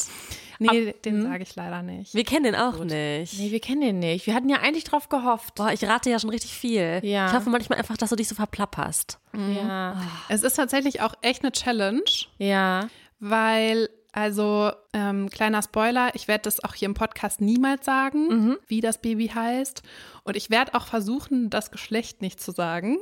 Nee, den sage ich leider nicht. Wir kennen den auch nicht. Nee, wir kennen den nicht. Wir hatten ja eigentlich drauf gehofft. Boah, ich rate ja schon richtig viel. Ja. Ich hoffe manchmal einfach, dass du dich so verplapperst. Ja. Es ist tatsächlich auch echt eine Challenge, Ja. weil, also, ähm, kleiner Spoiler, ich werde das auch hier im Podcast niemals sagen, wie das Baby heißt. Und ich werde auch versuchen, das Geschlecht nicht zu sagen.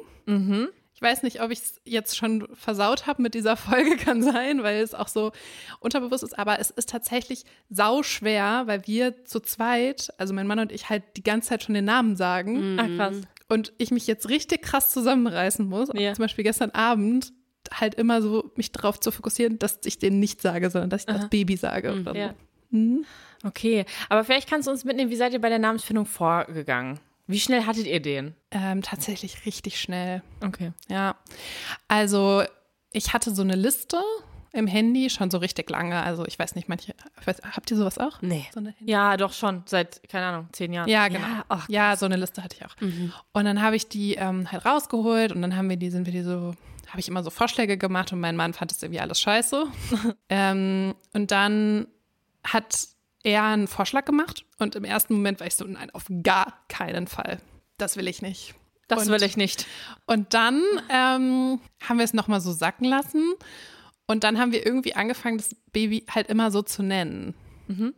Ich weiß nicht, ob ich es jetzt schon versaut habe mit dieser Folge, kann sein, weil es auch so unterbewusst ist. Aber es ist tatsächlich sauschwer, weil wir zu zweit, also mein Mann und ich, halt die ganze Zeit schon den Namen sagen. Ach, krass. Und ich mich jetzt richtig krass zusammenreißen muss. Ja. Zum Beispiel gestern Abend halt immer so mich darauf zu fokussieren, dass ich den nicht sage, sondern dass ich das Baby sage. oder Ja. so. Okay, aber vielleicht kannst du uns mitnehmen, wie seid ihr bei der Namensfindung vorgegangen? Wie schnell hattet ihr den? Ähm, tatsächlich richtig schnell. Okay. Ja. Also ich hatte so eine Liste im Handy schon so richtig lange. Also ich weiß nicht, manche, weiß, habt ihr sowas auch? Nee. So eine Handy Ja, doch schon, seit, keine Ahnung, zehn Jahren. ja, genau. Ja, ach, Ja, so eine Liste hatte ich auch. Und dann habe ich die ähm, halt rausgeholt und dann haben wir die, sind wir die so, habe ich immer so Vorschläge gemacht und mein Mann fand das irgendwie alles scheiße. ähm, und dann hat er einen Vorschlag gemacht und im ersten Moment war ich so, nein, auf gar keinen Fall. Das will ich nicht. Das Und- will ich nicht. Und dann ähm, haben wir es nochmal so sacken lassen. Und dann haben wir irgendwie angefangen, das Baby halt immer so zu nennen.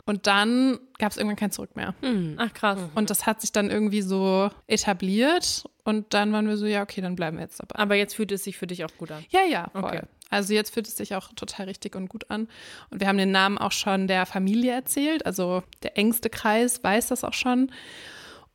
Und dann gab es irgendwann kein Zurück mehr. Ach, krass. Und das hat sich dann irgendwie so etabliert. Und dann waren wir so, ja, okay, dann bleiben wir jetzt dabei. Aber jetzt fühlt es sich für dich auch gut an. Ja, ja, voll. Okay. Also jetzt fühlt es sich auch total richtig und gut an. Und wir haben den Namen auch schon der Familie erzählt. Also der engste Kreis weiß das auch schon.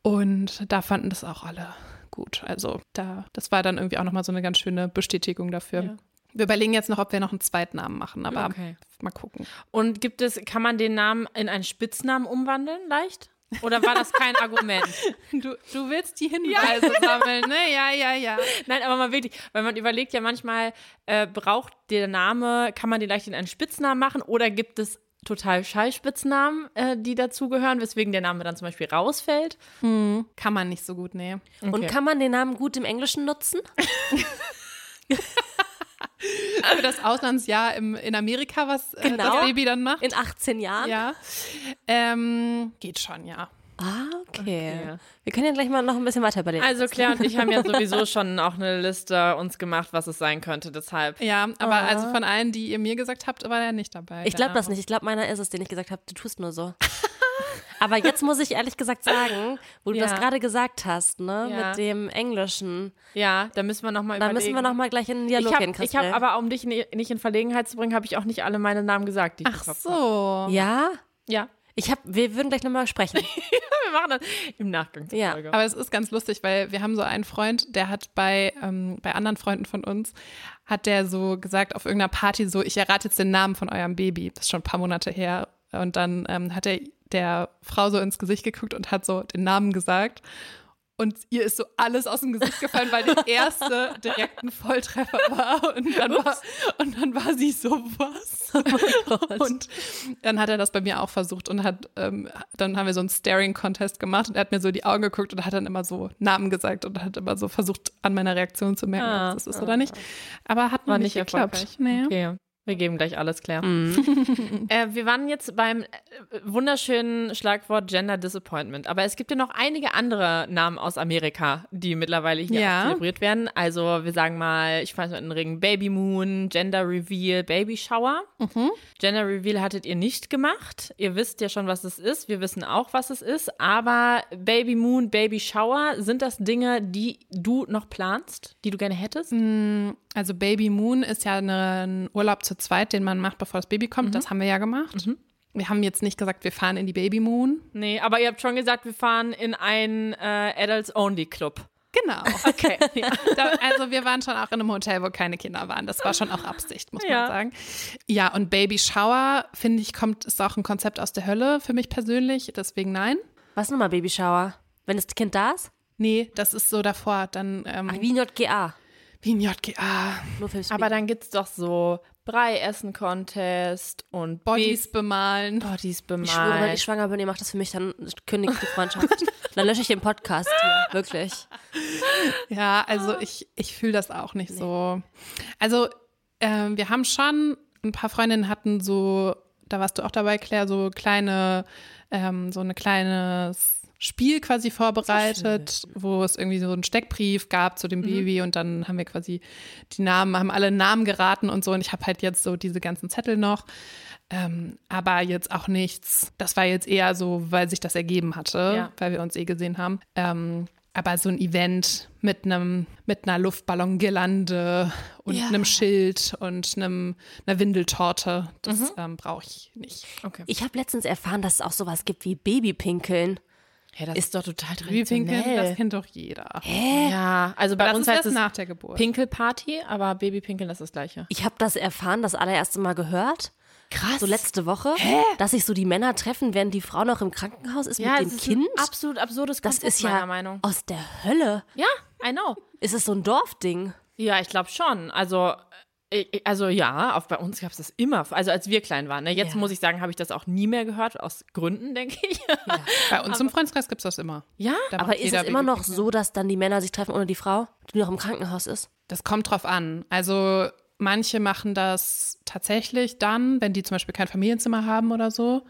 Und da fanden das auch alle gut. Also da, das war dann irgendwie auch nochmal so eine ganz schöne Bestätigung dafür. Ja. Wir überlegen jetzt noch, ob wir noch einen Zweitnamen machen, aber Okay. mal gucken. Und gibt es, kann man den Namen in einen Spitznamen umwandeln, leicht? Oder war das kein Argument? Du, du willst die Hinweise sammeln, ne? Ja, ja, ja. Nein, aber mal wirklich, weil man überlegt ja manchmal, äh, braucht der Name, kann man den leicht in einen Spitznamen machen oder gibt es total Schallspitznamen, äh, die dazugehören, weswegen der Name dann zum Beispiel rausfällt? Kann man nicht so gut, nee. Und kann man den Namen gut im Englischen nutzen? Für das Auslandsjahr im, in Amerika, was äh, Genau. das Baby dann macht. In 18 Jahren? Ja. Ähm, geht schon, ja. Ah, okay. Okay. Wir können ja gleich mal noch ein bisschen weiter überlegen. Also Claire und ich haben ja sowieso schon auch eine Liste uns gemacht, was es sein könnte, deshalb. Ja, aber also von allen, die ihr mir gesagt habt, war er nicht dabei. ich glaube das nicht. Ich glaube, meiner ist es, den ich gesagt habe. Du tust nur so. Aber jetzt muss ich ehrlich gesagt sagen, wo du Ja. das gerade gesagt hast, ne, Ja. mit dem Englischen, Ja, da müssen wir nochmal da überlegen. müssen wir nochmal gleich in den Ich Dialog habe, gehen, ich Christel. hab, aber um dich ni- nicht in Verlegenheit zu bringen, habe ich auch nicht alle meine Namen gesagt. Die ich Ach so. ja? hab. Ja. Ich hab, wir würden gleich nochmal sprechen. Wir machen das im Nachgang. zur Ja. Folge. Aber es ist ganz lustig, weil wir haben so einen Freund, der hat bei, ähm, bei anderen Freunden von uns, hat der so gesagt auf irgendeiner Party so, ich errate jetzt den Namen von eurem Baby. Das ist schon ein paar Monate her. Und dann ähm, hat er der Frau so ins Gesicht geguckt und hat so den Namen gesagt. Und ihr ist so alles aus dem Gesicht gefallen, weil der erste direkt ein Volltreffer war. Und dann war, und dann war sie so, was? und dann hat er das bei mir auch versucht und hat, ähm, dann haben wir so einen Staring-Contest gemacht und er hat mir so die Augen geguckt und hat dann immer so Namen gesagt und hat immer so versucht, an meiner Reaktion zu merken, Ah, ob das ist oder nicht. Aber hat War nicht, geklappt. Nee. Okay. Wir geben gleich alles klar. Mhm. Äh, wir waren jetzt beim äh, wunderschönen Schlagwort Gender Disappointment. Aber es gibt ja noch einige andere Namen aus Amerika, die mittlerweile hier Ja. zelebriert werden. Also wir sagen mal, ich weiß mal in den Ring, Baby Moon, Gender Reveal, Baby Shower. Gender Reveal hattet ihr nicht gemacht. Ihr wisst ja schon, was es ist. Wir wissen auch, was es ist. Aber Baby Moon, Baby Shower, sind das Dinge, die du noch planst, die du gerne hättest? Also Baby Moon ist ja ein Urlaub zu zweit, den man macht, bevor das Baby kommt. Das haben wir ja gemacht. Wir haben jetzt nicht gesagt, wir fahren in die Baby Moon. Nee, aber ihr habt schon gesagt, wir fahren in einen äh, Adults-Only-Club. Genau. Okay. Da, also wir waren schon auch in einem Hotel, wo keine Kinder waren. Das war schon auch Absicht, muss Ja. man sagen. Ja, und Baby Shower, finde ich, kommt, ist auch ein Konzept aus der Hölle für mich persönlich. Deswegen nein. Was nochmal Babyshower? Wenn das Kind da ist? Nee, das ist so davor. Dann ähm, Ach, wie ein JGA. Wie ein JGA. Nur für das Aber dann gibt es doch so Brei-Essen-Contest und Bodies bemalen. Bodies Ich schwöre, wenn ich schwanger bin, ihr macht das für mich, dann kündigt die Freundschaft. dann lösche ich den Podcast hier, wirklich. Ja, also ich, ich fühle das auch nicht so. Also ähm, wir haben schon, ein paar Freundinnen hatten so, da warst du auch dabei, Claire, so kleine, ähm, so ein kleines Spiel quasi vorbereitet, wo es irgendwie so einen Steckbrief gab zu dem Baby und dann haben wir quasi die Namen, haben alle Namen geraten und so und ich habe halt jetzt so diese ganzen Zettel noch. Ähm, aber jetzt auch nichts. Das war jetzt eher so, weil sich das ergeben hatte, Ja. weil wir uns eh gesehen haben. Ähm, aber so ein Event mit einem mit einer Luftballongirlande und Ja. einem Schild und einem einer Windeltorte, das ähm, brauche ich nicht. Okay. Ich habe letztens erfahren, dass es auch sowas gibt wie Babypinkeln. Ja, das ist doch total Babypinkeln, das traditionell. kennt doch jeder. Ja, also bei Das uns ist heißt es nach der Geburt. Pinkelparty, aber Babypinkeln das ist das Gleiche. Ich habe das erfahren, das allererste Mal gehört. Krass. So letzte Woche, dass sich so die Männer treffen, während die Frau noch im Krankenhaus ist ja, mit dem ist Kind. ein absolut absurdes Das Konzept, ist ja meiner Meinung. aus der Hölle. Ja, I know. Ist es so ein Dorfding? Ja, ich glaube schon. Also, also ja, auf, bei uns gab es das immer. Also als wir klein waren. Ne? Jetzt Ja. muss ich sagen, habe ich das auch nie mehr gehört, aus Gründen, denke ich. Bei uns im Freundeskreis gibt es das immer. Ja, Da Aber ist es immer noch so, dass dann die Männer sich treffen ohne die Frau, die noch im Krankenhaus ist? Das kommt drauf an. Also manche machen das tatsächlich dann, wenn die zum Beispiel kein Familienzimmer haben oder so.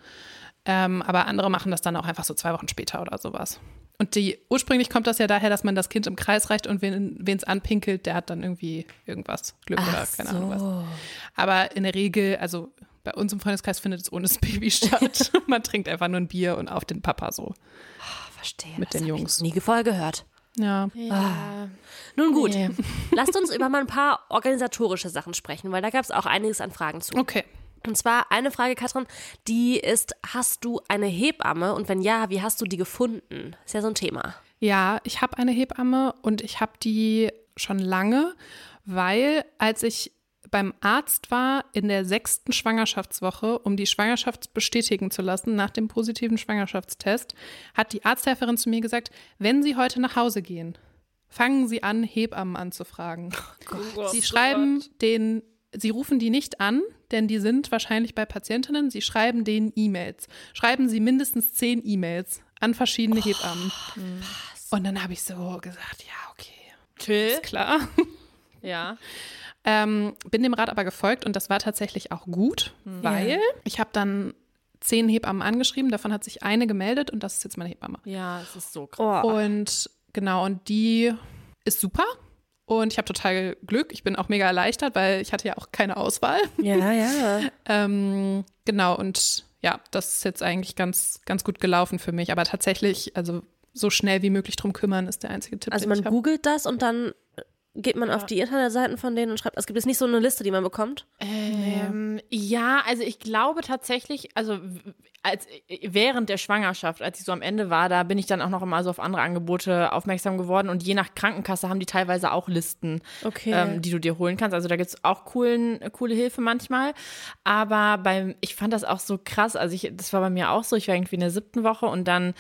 Ähm, aber andere machen das dann auch einfach so zwei Wochen später oder sowas. Und die, ursprünglich kommt das ja daher, dass man das Kind im Kreis reicht und wen es anpinkelt, der hat dann irgendwie irgendwas, Glück oder keine Ahnung was. Aber in der Regel, also bei uns im Freundeskreis findet es ohne das Baby statt. man trinkt einfach nur ein Bier und auf den Papa so. Verstehe. Mit das den Jungs. Ich nie vorher gehört. Ja. ja. Nun gut, Nee. lasst uns über mal ein paar organisatorische Sachen sprechen, weil da gab es auch einiges an Fragen zu. Okay. Und zwar eine Frage, Katrin, die ist, hast du eine Hebamme und wenn ja, wie hast du die gefunden? Ist ja so ein Thema. Ja, ich habe eine Hebamme und ich habe die schon lange, weil als ich beim Arzt war in der sechsten Schwangerschaftswoche, um die Schwangerschaft bestätigen zu lassen nach dem positiven Schwangerschaftstest, hat die Arzthelferin zu mir gesagt, wenn Sie heute nach Hause gehen, fangen Sie an, Hebammen anzufragen. Sie schreiben den, Sie rufen die nicht an, denn die sind wahrscheinlich bei Patientinnen. Sie schreiben denen E-Mails. Schreiben Sie mindestens zehn E-Mails an verschiedene Hebammen. Und dann habe ich so gesagt, ja, okay, Chill. ist klar. Ja. Ähm, bin dem Rat aber gefolgt und das war tatsächlich auch gut, weil ich habe dann zehn Hebammen angeschrieben, davon hat sich eine gemeldet und das ist jetzt meine Hebamme. Ja, es ist so krass. Oh. Und genau, und die ist super. Und ich habe total Glück. Ich bin auch mega erleichtert, weil ich hatte ja auch keine Auswahl. Ja, ja. Ähm, genau, und ja, das ist jetzt eigentlich ganz, ganz gut gelaufen für mich. Aber tatsächlich, also so schnell wie möglich drum kümmern, ist der einzige Tipp. Also den man googelt das und dann geht man auf die Internetseiten von denen und schreibt, es gibt jetzt nicht so eine Liste, die man bekommt. Ähm, ja, also ich glaube tatsächlich, also als während der Schwangerschaft, als ich so am Ende war, da bin ich dann auch noch immer so auf andere Angebote aufmerksam geworden und je nach Krankenkasse haben die teilweise auch Listen, Okay. ähm, die du dir holen kannst. Also da gibt es auch coolen, coole Hilfe manchmal. Aber beim, ich fand das auch so krass. Also ich, das war bei mir auch so. Ich war irgendwie in der siebten Woche und dann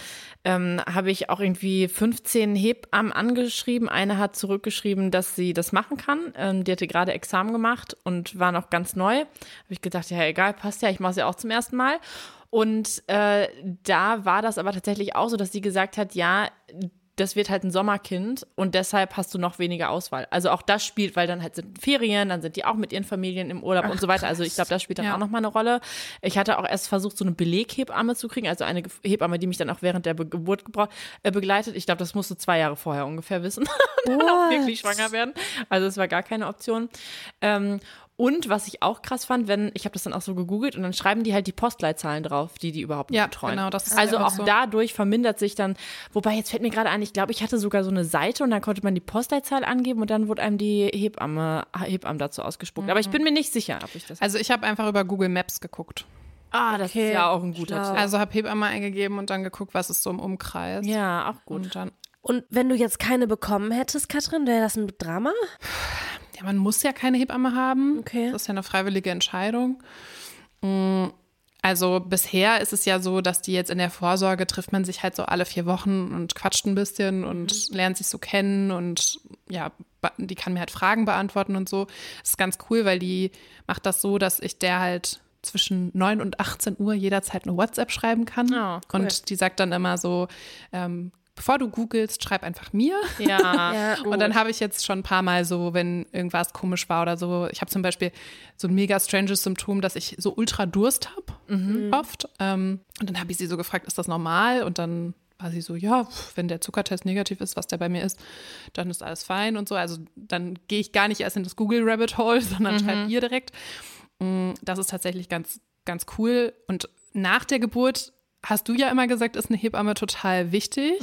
ähm, habe ich auch irgendwie 15 Hebammen angeschrieben. Eine hat zurückgeschrieben, dass sie das machen kann. Ähm, die hatte gerade Examen gemacht und war noch ganz neu. Habe ich gedacht, ja, egal, passt ja, ich mache es ja auch zum ersten Mal. Und äh, da war das aber tatsächlich auch so, dass sie gesagt hat, ja, das wird halt ein Sommerkind und deshalb hast du noch weniger Auswahl. Also auch das spielt, weil dann halt sind Ferien, dann sind die auch mit ihren Familien im Urlaub und so weiter. Also ich glaube, das spielt dann Ja. auch nochmal eine Rolle. Ich hatte auch erst versucht, so eine Beleghebamme zu kriegen, also eine Hebamme, die mich dann auch während der Be Geburt äh, begleitet. Ich glaube, das musst du zwei Jahre vorher ungefähr wissen, dann auch wirklich schwanger werden. Also es war gar keine Option. Ähm, und was ich auch krass fand, wenn, ich habe das dann auch so gegoogelt und dann schreiben die halt die Postleitzahlen drauf, die die überhaupt Ja, betreuen. genau, das ist also auch so. dadurch vermindert sich dann, wobei jetzt fällt mir gerade ein, ich glaube, ich hatte sogar so eine Seite und dann konnte man die Postleitzahl angeben und dann wurde einem die Hebamme, Hebamme dazu ausgespuckt. Aber ich bin mir nicht sicher, ob ich das. Also ich habe einfach über Google Maps geguckt. ah, das okay, ist ja auch ein guter schlau. Tipp. Also habe Hebamme eingegeben und dann geguckt, was ist so im Umkreis. Ja, auch gut. Und dann, Und wenn du jetzt keine bekommen hättest, Katrin, wäre das ein Drama? ja, man muss ja keine Hebamme haben. Okay. Das ist ja eine freiwillige Entscheidung. Mm, Also bisher ist es ja so, dass die jetzt in der Vorsorge trifft man sich halt so alle vier Wochen und quatscht ein bisschen und lernt sich so kennen und ja, die kann mir halt Fragen beantworten und so. Das ist ganz cool, weil die macht das so, dass ich der halt zwischen 9 und 18 Uhr jederzeit eine WhatsApp schreiben kann. Oh, cool. Und die sagt dann immer so, ähm, bevor du googelst, schreib einfach mir. Ja, Ja. Und dann habe ich jetzt schon ein paar Mal so, wenn irgendwas komisch war oder so. Ich habe zum Beispiel so ein mega stranges Symptom, dass ich so ultra Durst habe, oft. Ähm, und dann habe ich sie so gefragt, ist das normal? Und dann war sie so, ja, wenn der Zuckertest negativ ist, was der bei mir ist, dann ist alles fein und so. Also dann gehe ich gar nicht erst in das Google Rabbit Hole, sondern schreibe ihr direkt. Mm, Das ist tatsächlich ganz, ganz cool. Und nach der Geburt hast du ja immer gesagt, ist eine Hebamme total wichtig.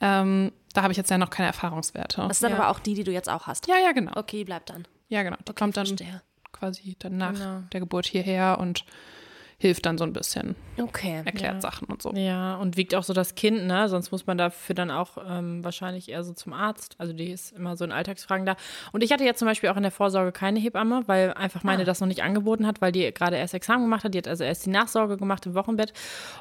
Ähm, da habe ich jetzt ja noch keine Erfahrungswerte. Das sind dann aber auch die, die du jetzt auch hast. Ja, ja, genau. Okay, bleibt dann. Ja, genau. Die kommt dann verstehe. quasi dann nach der Geburt hierher und hilft dann so ein bisschen, Okay. erklärt Sachen und so. Ja, und wiegt auch so das Kind, ne? Sonst muss man dafür dann auch ähm, wahrscheinlich eher so zum Arzt. Also die ist immer so in Alltagsfragen da. Und ich hatte jetzt zum Beispiel auch in der Vorsorge keine Hebamme, weil einfach meine das noch nicht angeboten hat, weil die gerade erst Examen gemacht hat. Die hat also erst die Nachsorge gemacht im Wochenbett.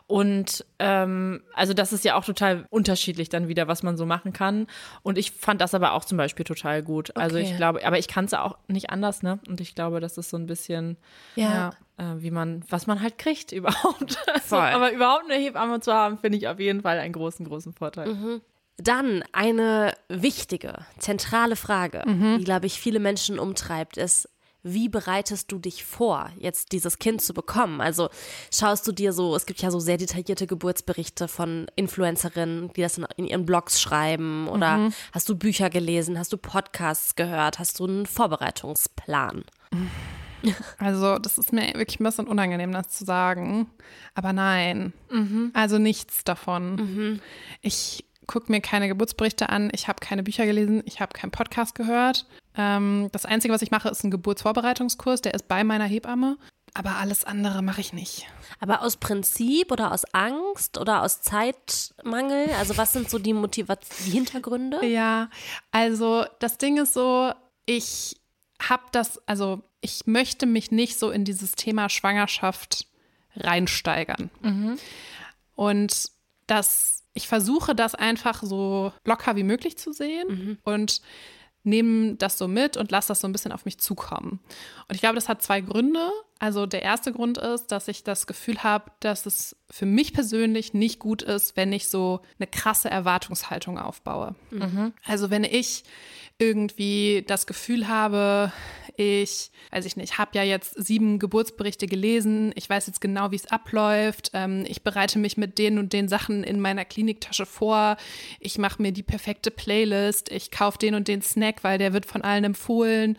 Und ähm, also das ist ja auch total unterschiedlich dann wieder, was man so machen kann. Und ich fand das aber auch zum Beispiel total gut. Also Okay. ich glaube, aber ich kann es auch nicht anders, ne? Und ich glaube, das ist so ein bisschen Ja. äh, wie man, was man halt kriegt überhaupt. Also, aber überhaupt eine Hebamme zu haben, finde ich auf jeden Fall einen großen, großen Vorteil. Dann eine wichtige, zentrale Frage, die, glaube ich, viele Menschen umtreibt, ist, wie bereitest du dich vor, jetzt dieses Kind zu bekommen? Also schaust du dir so, es gibt ja so sehr detaillierte Geburtsberichte von Influencerinnen, die das in, in ihren Blogs schreiben oder hast du Bücher gelesen, hast du Podcasts gehört, hast du einen Vorbereitungsplan? Also, das ist mir wirklich ein bisschen unangenehm, das zu sagen. Aber nein. Also nichts davon. Ich gucke mir keine Geburtsberichte an, ich habe keine Bücher gelesen, ich habe keinen Podcast gehört. Ähm, das Einzige, was ich mache, ist ein Geburtsvorbereitungskurs, der ist bei meiner Hebamme. Aber alles andere mache ich nicht. Aber aus Prinzip oder aus Angst oder aus Zeitmangel? Also was sind so die Motivation, die Hintergründe? Ja, also das Ding ist so, ich habe das, also ich möchte mich nicht so in dieses Thema Schwangerschaft reinsteigern. Und das, ich versuche das einfach so locker wie möglich zu sehen und nehme das so mit und lasse das so ein bisschen auf mich zukommen. Und ich glaube, das hat zwei Gründe. Also der erste Grund ist, dass ich das Gefühl habe, dass es für mich persönlich nicht gut ist, wenn ich so eine krasse Erwartungshaltung aufbaue. Also wenn ich irgendwie das Gefühl habe, ich, weiß ich nicht, habe ja jetzt sieben Geburtsberichte gelesen. Ich weiß jetzt genau, wie es abläuft. Ähm, ich bereite mich mit den und den Sachen in meiner Kliniktasche vor. Ich mache mir die perfekte Playlist. Ich kaufe den und den Snack, weil der wird von allen empfohlen.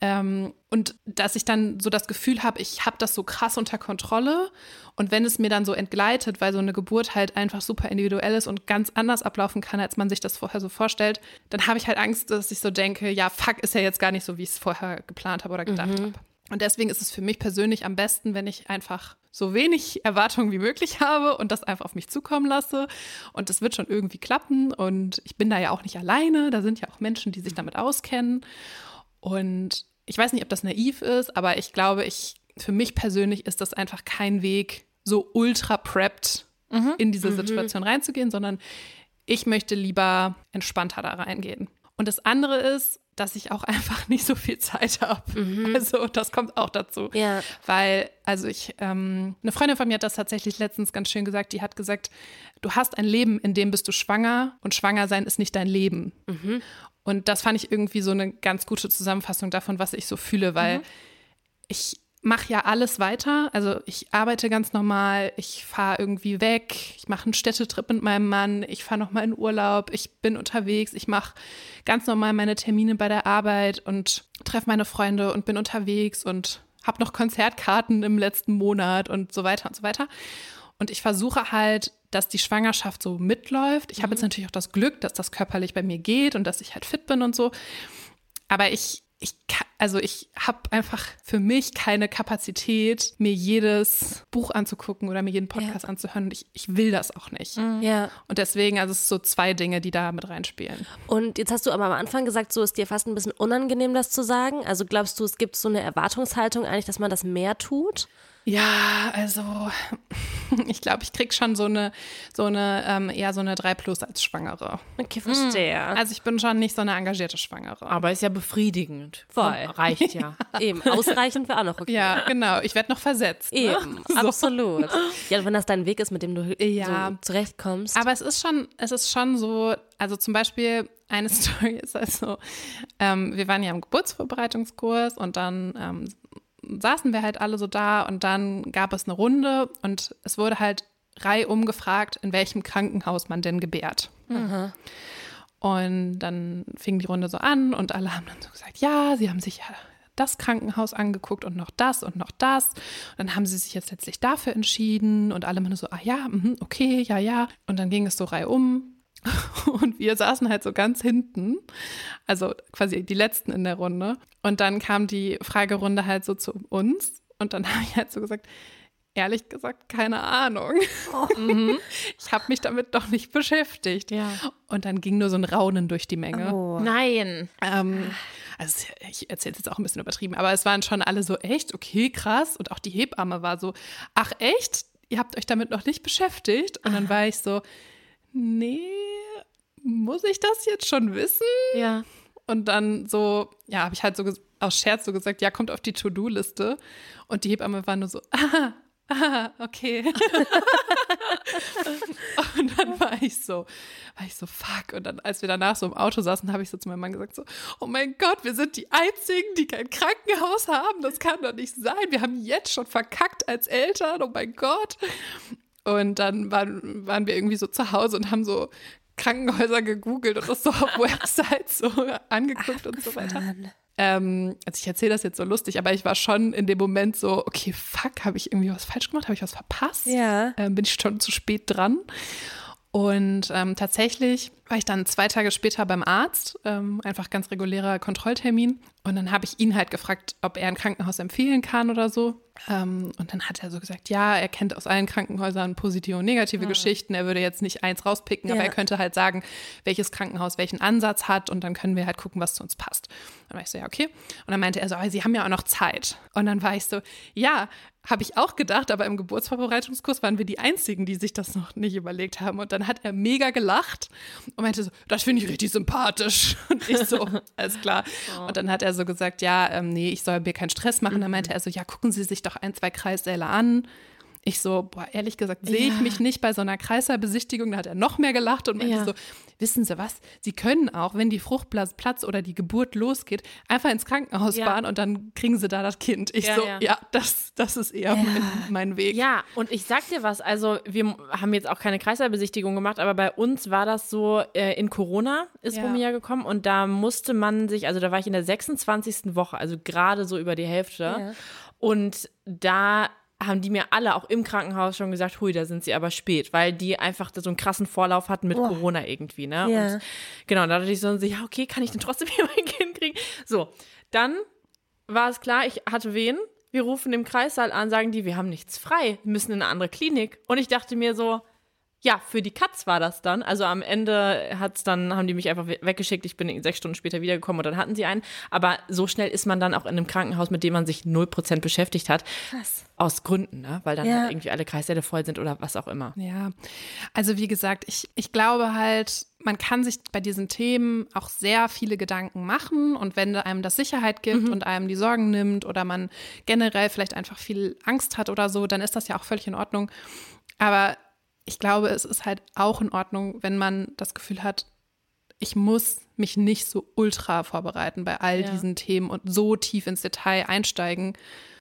Ähm, und dass ich dann so das Gefühl habe, ich habe das so krass unter Kontrolle. Und wenn es mir dann so entgleitet, weil so eine Geburt halt einfach super individuell ist und ganz anders ablaufen kann, als man sich das vorher so vorstellt, dann habe ich halt Angst, dass ich so denke, ja, fuck, ist ja jetzt gar nicht so, wie ich es vorher geplant habe oder gedacht mhm. habe. Und deswegen ist es für mich persönlich am besten, wenn ich einfach so wenig Erwartungen wie möglich habe und das einfach auf mich zukommen lasse. Und das wird schon irgendwie klappen. Und ich bin da ja auch nicht alleine. Da sind ja auch Menschen, die sich damit auskennen. Und ich weiß nicht, ob das naiv ist, aber ich glaube, ich, für mich persönlich ist das einfach kein Weg, so ultra prepped mhm. in diese mhm. Situation reinzugehen, sondern ich möchte lieber entspannter da reingehen. Und das andere ist, dass ich auch einfach nicht so viel Zeit habe. Mhm. Also das kommt auch dazu. Ja. Weil, also ich, ähm, eine Freundin von mir hat das tatsächlich letztens ganz schön gesagt, die hat gesagt, du hast ein Leben, in dem bist du schwanger und schwanger sein ist nicht dein Leben. Mhm. Und das fand ich irgendwie so eine ganz gute Zusammenfassung davon, was ich so fühle, weil mhm. ich mache ja alles weiter. Also ich arbeite ganz normal, ich fahre irgendwie weg, ich mache einen Städtetrip mit meinem Mann, ich fahre nochmal in Urlaub, ich bin unterwegs, ich mache ganz normal meine Termine bei der Arbeit und treffe meine Freunde und bin unterwegs und habe noch Konzertkarten im letzten Monat und so weiter und so weiter. Und ich versuche halt, dass die Schwangerschaft so mitläuft. Ich mhm. habe jetzt natürlich auch das Glück, dass das körperlich bei mir geht und dass ich halt fit bin und so. Aber ich, ich, also ich habe einfach für mich keine Kapazität, mir jedes Buch anzugucken oder mir jeden Podcast ja. anzuhören. Und ich, ich will das auch nicht. Mhm. Ja. Und deswegen, also es sind so zwei Dinge, die da mit reinspielen. Und jetzt hast du aber am Anfang gesagt, so ist dir fast ein bisschen unangenehm, das zu sagen. Also glaubst du, es gibt so eine Erwartungshaltung eigentlich, dass man das mehr tut? Ja, also ich glaube, ich krieg schon so eine, so eine, ähm, eher so eine 3 Plus als Schwangere. Okay, verstehe. Also ich bin schon nicht so eine engagierte Schwangere. Aber ist ja befriedigend. Voll. Reicht ja. Eben, ausreichend wäre auch noch okay. Ja, genau. Ich werde noch versetzt. Ne? Eben, ne? so. absolut. Ja, wenn das dein Weg ist, mit dem du ja. so zurechtkommst. Aber es ist schon, es ist schon so, also zum Beispiel eine Story ist also, ähm, wir waren ja im Geburtsvorbereitungskurs und dann ähm, saßen wir halt alle so da und dann gab es eine Runde und es wurde halt reihum gefragt, in welchem Krankenhaus man denn gebärt. Mhm. Und dann fing die Runde so an und alle haben dann so gesagt, ja, sie haben sich ja das Krankenhaus angeguckt und noch das und noch das. Und dann haben sie sich jetzt letztlich dafür entschieden und alle immer so, ah ja, mh, okay, ja, ja. Und dann ging es so reihum Und wir saßen halt so ganz hinten, also quasi die letzten in der Runde. Und dann kam die Fragerunde halt so zu uns. Und dann habe ich halt so gesagt, ehrlich gesagt, keine Ahnung. Oh. ich habe mich damit doch nicht beschäftigt. Ja. Und dann ging nur so ein Raunen durch die Menge. Oh. Nein. Ähm, also ich erzähle es jetzt auch ein bisschen übertrieben, aber es waren schon alle so echt, okay, krass. Und auch die Hebamme war so, ach echt? Ihr habt euch damit noch nicht beschäftigt? Und dann war ich so, nee, muss ich das jetzt schon wissen? Ja. Und dann so, ja, habe ich halt so aus Scherz so gesagt, ja, kommt auf die To-Do-Liste. Und die Hebamme war nur so, ah, ah, okay. und dann war ich so, war ich so, fuck. Und dann, als wir danach so im Auto saßen, habe ich so zu meinem Mann gesagt, so, oh mein Gott, wir sind die Einzigen, die kein Krankenhaus haben. Das kann doch nicht sein. Wir haben jetzt schon verkackt als Eltern. Oh mein Gott. Und dann waren, waren wir irgendwie so zu Hause und haben so Krankenhäuser gegoogelt und das so auf Websites so angeguckt Ach, und so weiter. Ähm, also ich erzähle das jetzt so lustig, aber ich war schon in dem Moment so, okay, fuck, habe ich irgendwie was falsch gemacht? Habe ich was verpasst? Ja. Ähm, bin ich schon zu spät dran? Und ähm, tatsächlich war ich dann zwei Tage später beim Arzt, ähm, einfach ganz regulärer Kontrolltermin. Und dann habe ich ihn halt gefragt, ob er ein Krankenhaus empfehlen kann oder so. Ähm, und dann hat er so gesagt, ja, er kennt aus allen Krankenhäusern positive und negative ja. Geschichten. Er würde jetzt nicht eins rauspicken, ja. aber er könnte halt sagen, welches Krankenhaus welchen Ansatz hat und dann können wir halt gucken, was zu uns passt. dann war ich so, ja, okay. Und dann meinte er so, aber Sie haben ja auch noch Zeit. Und dann war ich so, ja, habe ich auch gedacht, aber im Geburtsvorbereitungskurs waren wir die Einzigen, die sich das noch nicht überlegt haben. Und dann hat er mega gelacht und meinte so, das finde ich richtig sympathisch. Und ich so, alles klar. Oh. Und dann hat er so gesagt, ja, ähm, nee, ich soll mir keinen Stress machen. Dann meinte er so, ja, gucken Sie sich doch ein, zwei Kreissäle an. Ich so, boah, ehrlich gesagt, sehe ich mich nicht bei so einer Kreislaufbesichtigung. Da hat er noch mehr gelacht und meinte Ja. so, wissen Sie was? Sie können auch, wenn die Fruchtblasplatz oder die Geburt losgeht, einfach ins Krankenhaus Ja. fahren und dann kriegen Sie da das Kind. Ich Ja, so, ja. ja, das, das ist eher mein, mein Weg. Ja, und ich sag dir was, also wir haben jetzt auch keine Kreislaufbesichtigung gemacht, aber bei uns war das so, äh, in Corona ist Ja. Romy ja gekommen und da musste man sich, also da war ich in der 26. Woche, also gerade so über die Hälfte. Und da haben die mir alle auch im Krankenhaus schon gesagt, hui, da sind sie aber spät, weil die einfach so einen krassen Vorlauf hatten mit Corona irgendwie, ne? Ja. Und genau, da dachte ich so, ja, okay, kann ich denn trotzdem hier mein Kind kriegen? So, dann war es klar, ich hatte wen. Wir rufen im Kreissaal an, sagen die, wir haben nichts frei, müssen in eine andere Klinik. Und ich dachte mir so, ja, für die Katz war das dann. Also am Ende hat's dann, haben die mich einfach we- weggeschickt. Ich bin sechs Stunden später wiedergekommen und dann hatten sie einen. Aber so schnell ist man dann auch in einem Krankenhaus, mit dem man sich 0% beschäftigt hat. Krass. Aus Gründen, ne? Weil dann Ja. halt irgendwie alle Kreissäle voll sind oder was auch immer. Ja, also wie gesagt, ich, ich glaube halt, man kann sich bei diesen Themen auch sehr viele Gedanken machen und wenn einem das Sicherheit gibt und einem die Sorgen nimmt oder man generell vielleicht einfach viel Angst hat oder so, dann ist das ja auch völlig in Ordnung. Aber ich glaube, es ist halt auch in Ordnung, wenn man das Gefühl hat, ich muss mich nicht so ultra vorbereiten bei all Ja. diesen Themen und so tief ins Detail einsteigen.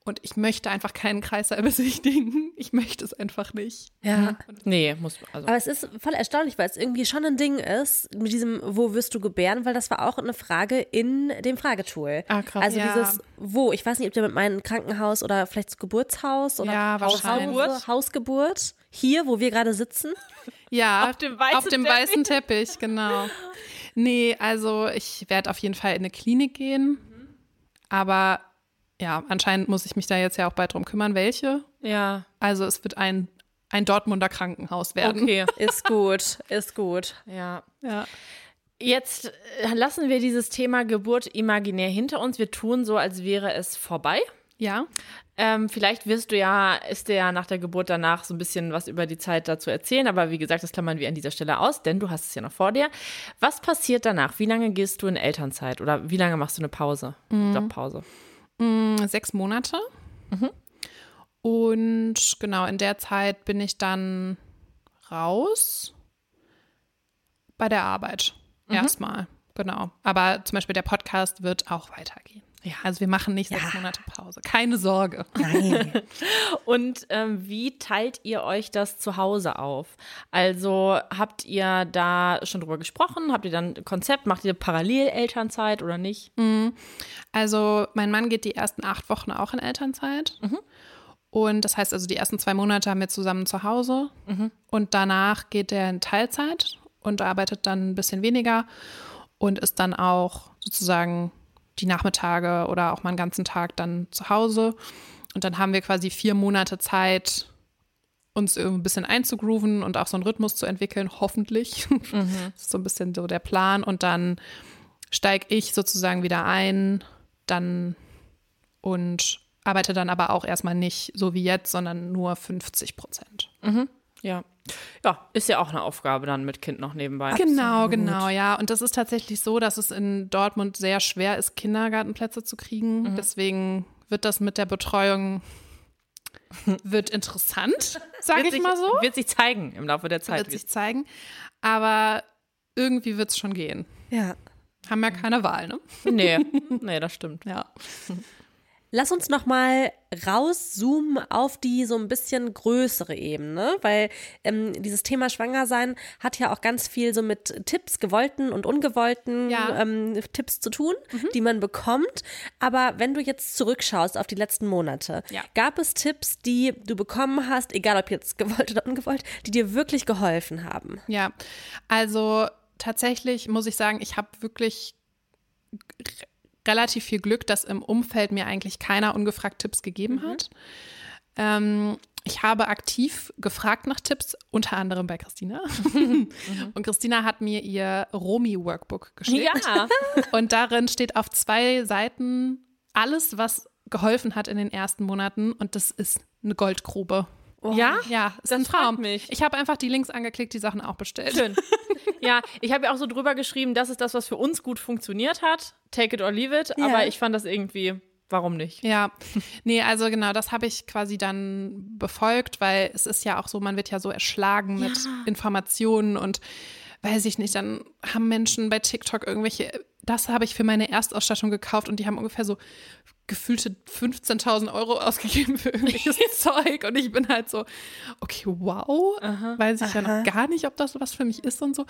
Und ich möchte einfach keinen Kreißsaal besichtigen. Ich möchte es einfach nicht. Ja. Nee, muss, also. Aber es ist voll erstaunlich, weil es irgendwie schon ein Ding ist, mit diesem, wo wirst du gebären, weil das war auch eine Frage in dem Fragetool. Ah, krass. Also Ja. dieses, wo, ich weiß nicht, ob der mit meinem Krankenhaus oder vielleicht das Geburtshaus oder Ja. Hausgeburt, Hausgeburt, hier, wo wir gerade sitzen. Ja, Auf dem weißen auf dem Teppich. weißen Teppich, genau. Nee, also ich werde auf jeden Fall in eine Klinik gehen. Aber ja, anscheinend muss ich mich da jetzt ja auch bald drum kümmern, welche. ja, Also es wird ein, ein Dortmunder Krankenhaus werden. okay. Ist gut, ist gut. ja. Ja. Jetzt äh, lassen wir dieses Thema Geburt imaginär hinter uns. Wir tun so, als wäre es vorbei. Ja. Ähm, vielleicht wirst du ja, ist dir ja nach der Geburt danach so ein bisschen was über die Zeit dazu erzählen, aber wie gesagt, das klammern wir an dieser Stelle aus, denn du hast es ja noch vor dir. Was passiert danach? Wie lange gehst du in Elternzeit oder wie lange machst du eine Pause? Jobpause. Mm, Sechs Monate. Und genau, in der Zeit bin ich dann raus bei der Arbeit. Erstmal. Genau. Aber zum Beispiel der Podcast wird auch weitergehen. Ja, also wir machen nicht sechs Monate Pause. Keine Sorge. Nein. Und ähm, wie teilt ihr euch das zu Hause auf? Also habt ihr da schon drüber gesprochen? Habt ihr dann ein Konzept? Macht ihr parallel Elternzeit oder nicht? Also mein Mann geht die ersten acht Wochen auch in Elternzeit. Und das heißt also, die ersten zwei Monate haben wir zusammen zu Hause. Und danach geht er in Teilzeit und arbeitet dann ein bisschen weniger und ist dann auch sozusagen die Nachmittage oder auch mal einen ganzen Tag dann zu Hause. Und dann haben wir quasi vier Monate Zeit, uns irgendwie ein bisschen einzugrooven und auch so einen Rhythmus zu entwickeln, hoffentlich. Das ist so ein bisschen so der Plan. Und dann steige ich sozusagen wieder ein, dann und arbeite dann aber auch erstmal nicht so wie jetzt, sondern nur 50 Prozent. Ja. Ja, ist ja auch eine Aufgabe dann mit Kind noch nebenbei. Genau, genau, ja. Und das ist tatsächlich so, dass es in Dortmund sehr schwer ist, Kindergartenplätze zu kriegen. Deswegen wird das mit der Betreuung wird interessant, sage ich sich, mal so. Wird sich zeigen im Laufe der Zeit. Wird sich zeigen. Aber irgendwie wird es schon gehen. Ja. Haben ja keine Wahl, ne? nee, nee, das stimmt. Ja. Lass uns noch mal rauszoomen auf die so ein bisschen größere Ebene, weil ähm, dieses Thema Schwangersein hat ja auch ganz viel so mit Tipps, gewollten und ungewollten Ja. ähm, Tipps zu tun, die man bekommt. Aber wenn du jetzt zurückschaust auf die letzten Monate, Ja. gab es Tipps, die du bekommen hast, egal ob jetzt gewollt oder ungewollt, die dir wirklich geholfen haben? Ja, also tatsächlich muss ich sagen, ich habe wirklich relativ viel Glück, dass im Umfeld mir eigentlich keiner ungefragt Tipps gegeben hat. Ähm, ich habe aktiv gefragt nach Tipps, unter anderem bei Christina. Und Christina hat mir ihr Romi-Workbook geschickt. Ja, Und darin steht auf zwei Seiten alles, was geholfen hat in den ersten Monaten. Und das ist eine Goldgrube. Ja, Ja, ist Das ein Traum. mich. Ich habe einfach die Links angeklickt, die Sachen auch bestellt. schön. Ja, ich habe ja auch so drüber geschrieben, das ist das, was für uns gut funktioniert hat. Take it or leave it. Ja. Aber ich fand das irgendwie, warum nicht? Ja, nee, also genau, das habe ich quasi dann befolgt, weil es ist ja auch so, man wird ja so erschlagen mit Informationen und weiß ich nicht, dann haben Menschen bei TikTok irgendwelche, das habe ich für meine Erstausstattung gekauft und die haben ungefähr so gefühlte 15.000 Euro ausgegeben für irgendwelches Zeug und ich bin halt so, okay, wow, weiß ich ja noch gar nicht, ob das was für mich ist und so.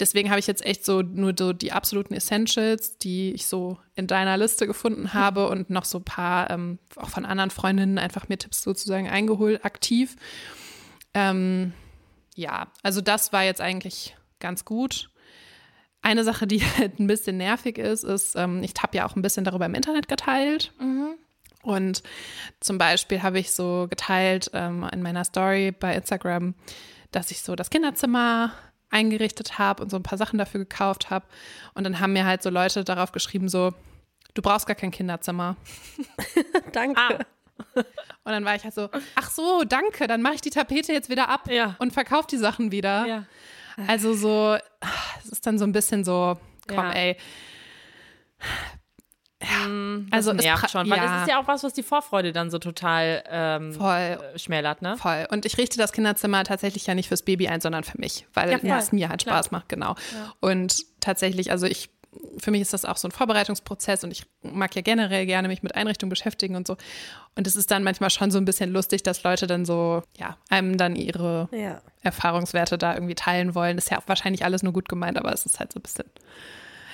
Deswegen habe ich jetzt echt so nur so die absoluten Essentials, die ich so in deiner Liste gefunden habe und noch so ein paar ähm, auch von anderen Freundinnen einfach mir Tipps sozusagen eingeholt, aktiv. Ähm, ja, also das war jetzt eigentlich ganz gut. Eine Sache, die halt ein bisschen nervig ist, ist, ähm, ich habe ja auch ein bisschen darüber im Internet geteilt. Und zum Beispiel habe ich so geteilt ähm, in meiner Story bei Instagram, dass ich so das Kinderzimmer eingerichtet habe und so ein paar Sachen dafür gekauft habe. Und dann haben mir halt so Leute darauf geschrieben, so, du brauchst gar kein Kinderzimmer. Danke. Und dann war ich halt so, ach so, danke, dann mache ich die Tapete jetzt wieder ab Ja. und verkaufe die Sachen wieder. Ja. Also so, es ist dann so ein bisschen so, komm Ja. ey. Also Also es nervt schon, weil ja. es ist ja auch was, was die Vorfreude dann so total ähm, Voll. äh, schmälert, ne? Voll. Und ich richte das Kinderzimmer tatsächlich ja nicht fürs Baby ein, sondern für mich, weil Ja, es mir halt. Spaß macht, genau. Und tatsächlich, also ich, für mich ist das auch so ein Vorbereitungsprozess und ich mag ja generell gerne mich mit Einrichtungen beschäftigen und so. Und es ist dann manchmal schon so ein bisschen lustig, dass Leute dann so, ja, einem dann ihre Ja. Erfahrungswerte da irgendwie teilen wollen. ist ja auch wahrscheinlich alles nur gut gemeint, aber es ist halt so ein bisschen,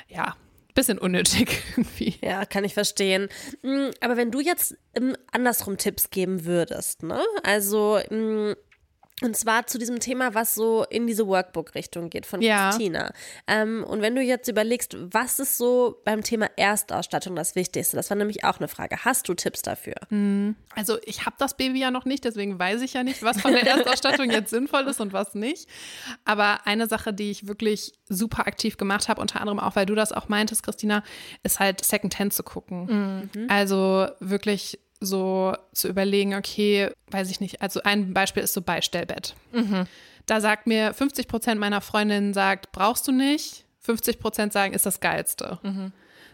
ja, bisschen unnötig irgendwie. Ja, kann ich verstehen. Mm, Aber wenn du jetzt ähm, andersrum Tipps geben würdest, ne? Also, mm, und zwar zu diesem Thema, was so in diese Workbook-Richtung geht von Ja. Christina. Ähm, und wenn du jetzt überlegst, was ist so beim Thema Erstausstattung das Wichtigste? Das war nämlich auch eine Frage. Hast du Tipps dafür? Also ich habe das Baby ja noch nicht, deswegen weiß ich ja nicht, was von der Erstausstattung jetzt sinnvoll ist und was nicht. Aber eine Sache, die ich wirklich super aktiv gemacht habe, unter anderem auch, weil du das auch meintest, Christina, ist halt Secondhand zu gucken. Also wirklich so zu überlegen, okay, weiß ich nicht, also ein Beispiel ist so Beistellbett. Da sagt mir 50 Prozent meiner Freundinnen sagt, brauchst du nicht. 50 Prozent sagen, ist das Geilste.